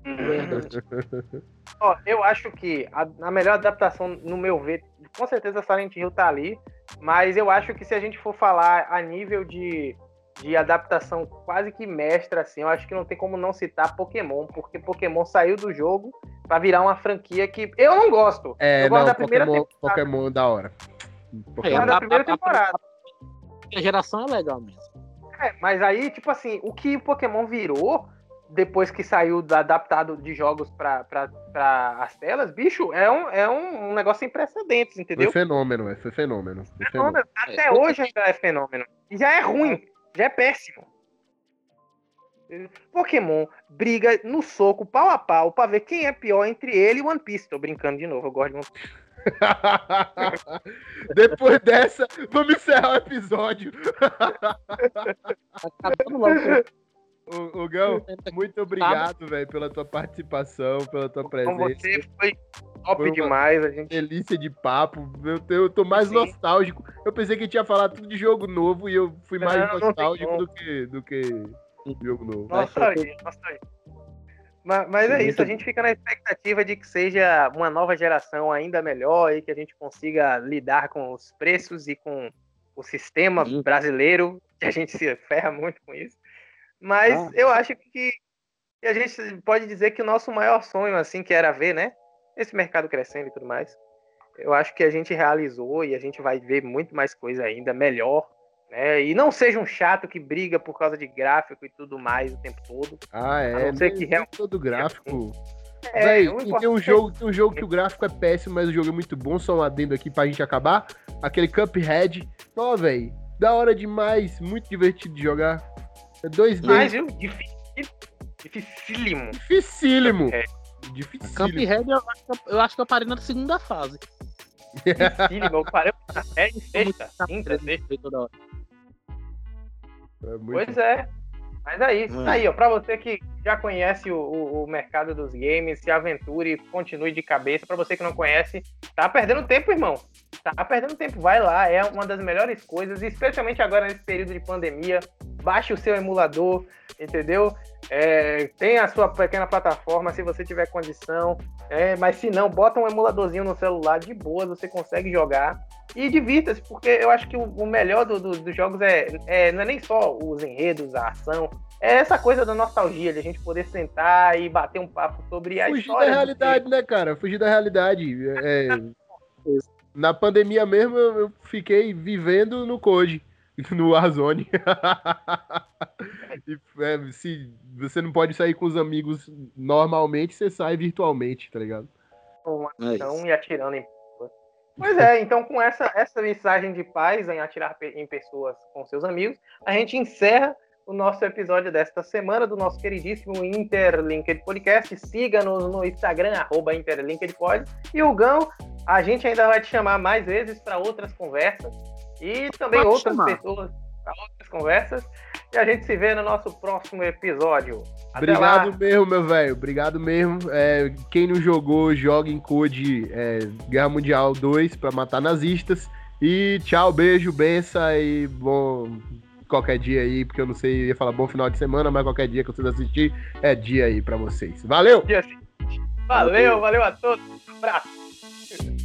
Ó, eu acho que a, a melhor adaptação, no meu ver, com certeza Silent Hill tá ali, mas eu acho que se a gente for falar a nível de, de adaptação quase que mestra, assim, eu acho que não tem como não citar Pokémon, porque Pokémon saiu do jogo para virar uma franquia que eu não gosto. É, eu gosto não, da primeira Pokémon, temporada. Pokémon é da hora. Pokémon é, da primeira temporada. A, a geração é legal mesmo. É, mas aí, tipo assim, o que o Pokémon virou depois que saiu da, adaptado de jogos para as telas, bicho, é um, é um, um, negócio sem precedentes, entendeu? Foi fenômeno, é, foi fenômeno. Foi fenômeno. Até é, hoje ainda é fenômeno. E já é ruim, já é péssimo. Pokémon briga no soco, pau a pau, pra ver quem é pior entre ele e One Piece. Tô brincando de novo, eu gosto de One Piece. Depois dessa, vamos encerrar o episódio. Acabando logo. O, o Gão, muito obrigado, velho, pela tua participação, pela tua presença. Com você foi top foi demais. A gente... Delícia de papo. Eu, eu tô mais Sim. nostálgico. Eu pensei que tinha falado tudo de jogo novo e eu fui mais não, nostálgico não do que, do que jogo novo. Nostalgia, nostalgia. Mas, mas é isso, a gente fica na expectativa de que seja uma nova geração ainda melhor e que a gente consiga lidar com os preços e com o sistema brasileiro, que a gente se ferra muito com isso. Mas ah. eu acho que, que, a gente pode dizer que o nosso maior sonho, assim, que era ver, né? Esse mercado crescendo e tudo mais. Eu acho que a gente realizou e a gente vai ver muito mais coisa ainda, melhor. Né? E não seja um chato que briga por causa de gráfico e tudo mais o tempo todo. Ah, é. A que realmente... todo gráfico. É, Véi, tem um jogo, tem um jogo que o gráfico é péssimo, mas o jogo é muito bom. Só um adendo aqui pra gente acabar. Aquele Cuphead. Ó, velho, da hora demais, muito divertido de jogar. É 2D. Mas, viu? Dificílimo. Dificílimo. É. Dificílimo. Cuphead, eu acho, que, eu acho que eu parei na segunda fase. Dificílimo. Eu parei na série sexta, quinta, toda hora. É pois é. Mas é isso. Mano. Aí, ó, pra você que já conhece o, o, o, mercado dos games, se aventure, continue de cabeça. Pra você que não conhece, tá perdendo tempo, irmão. Tá perdendo tempo. Vai lá, é uma das melhores coisas, especialmente agora nesse período de pandemia. Baixe o seu emulador, entendeu? É, tem a sua pequena plataforma se você tiver condição. É, mas se não, bota um emuladorzinho no celular de boa, você consegue jogar. E divirta-se, porque eu acho que o, o melhor do, do, dos jogos é, é, não é nem só os enredos, a ação, é essa coisa da nostalgia, de a gente poder sentar e bater um papo sobre a Fugir história. da realidade, né, cara? Fugir da realidade. É, na pandemia mesmo, eu fiquei vivendo no Code, no Warzone. é, se você não pode sair com os amigos normalmente, você sai virtualmente, tá ligado? Então, e atirando em Pois é, então com essa, essa mensagem de paz em atirar em pessoas com seus amigos, a gente encerra o nosso episódio desta semana do nosso queridíssimo Interlinked Podcast. Siga-nos no Instagram, arroba InterlinkedPod. E o Gão, a gente ainda vai te chamar mais vezes para outras conversas e também Pode outras chamar. pessoas para outras conversas. E a gente se vê no nosso próximo episódio. Até Obrigado lá. mesmo, meu velho. Obrigado mesmo. É, quem não jogou, joga em Code é, Guerra Mundial 2 para matar nazistas. E tchau, beijo, benção e bom qualquer dia aí, porque eu não sei, ia falar bom final de semana, mas qualquer dia que vocês assistir é dia aí para vocês. Valeu! Valeu, valeu a todos. Um abraço.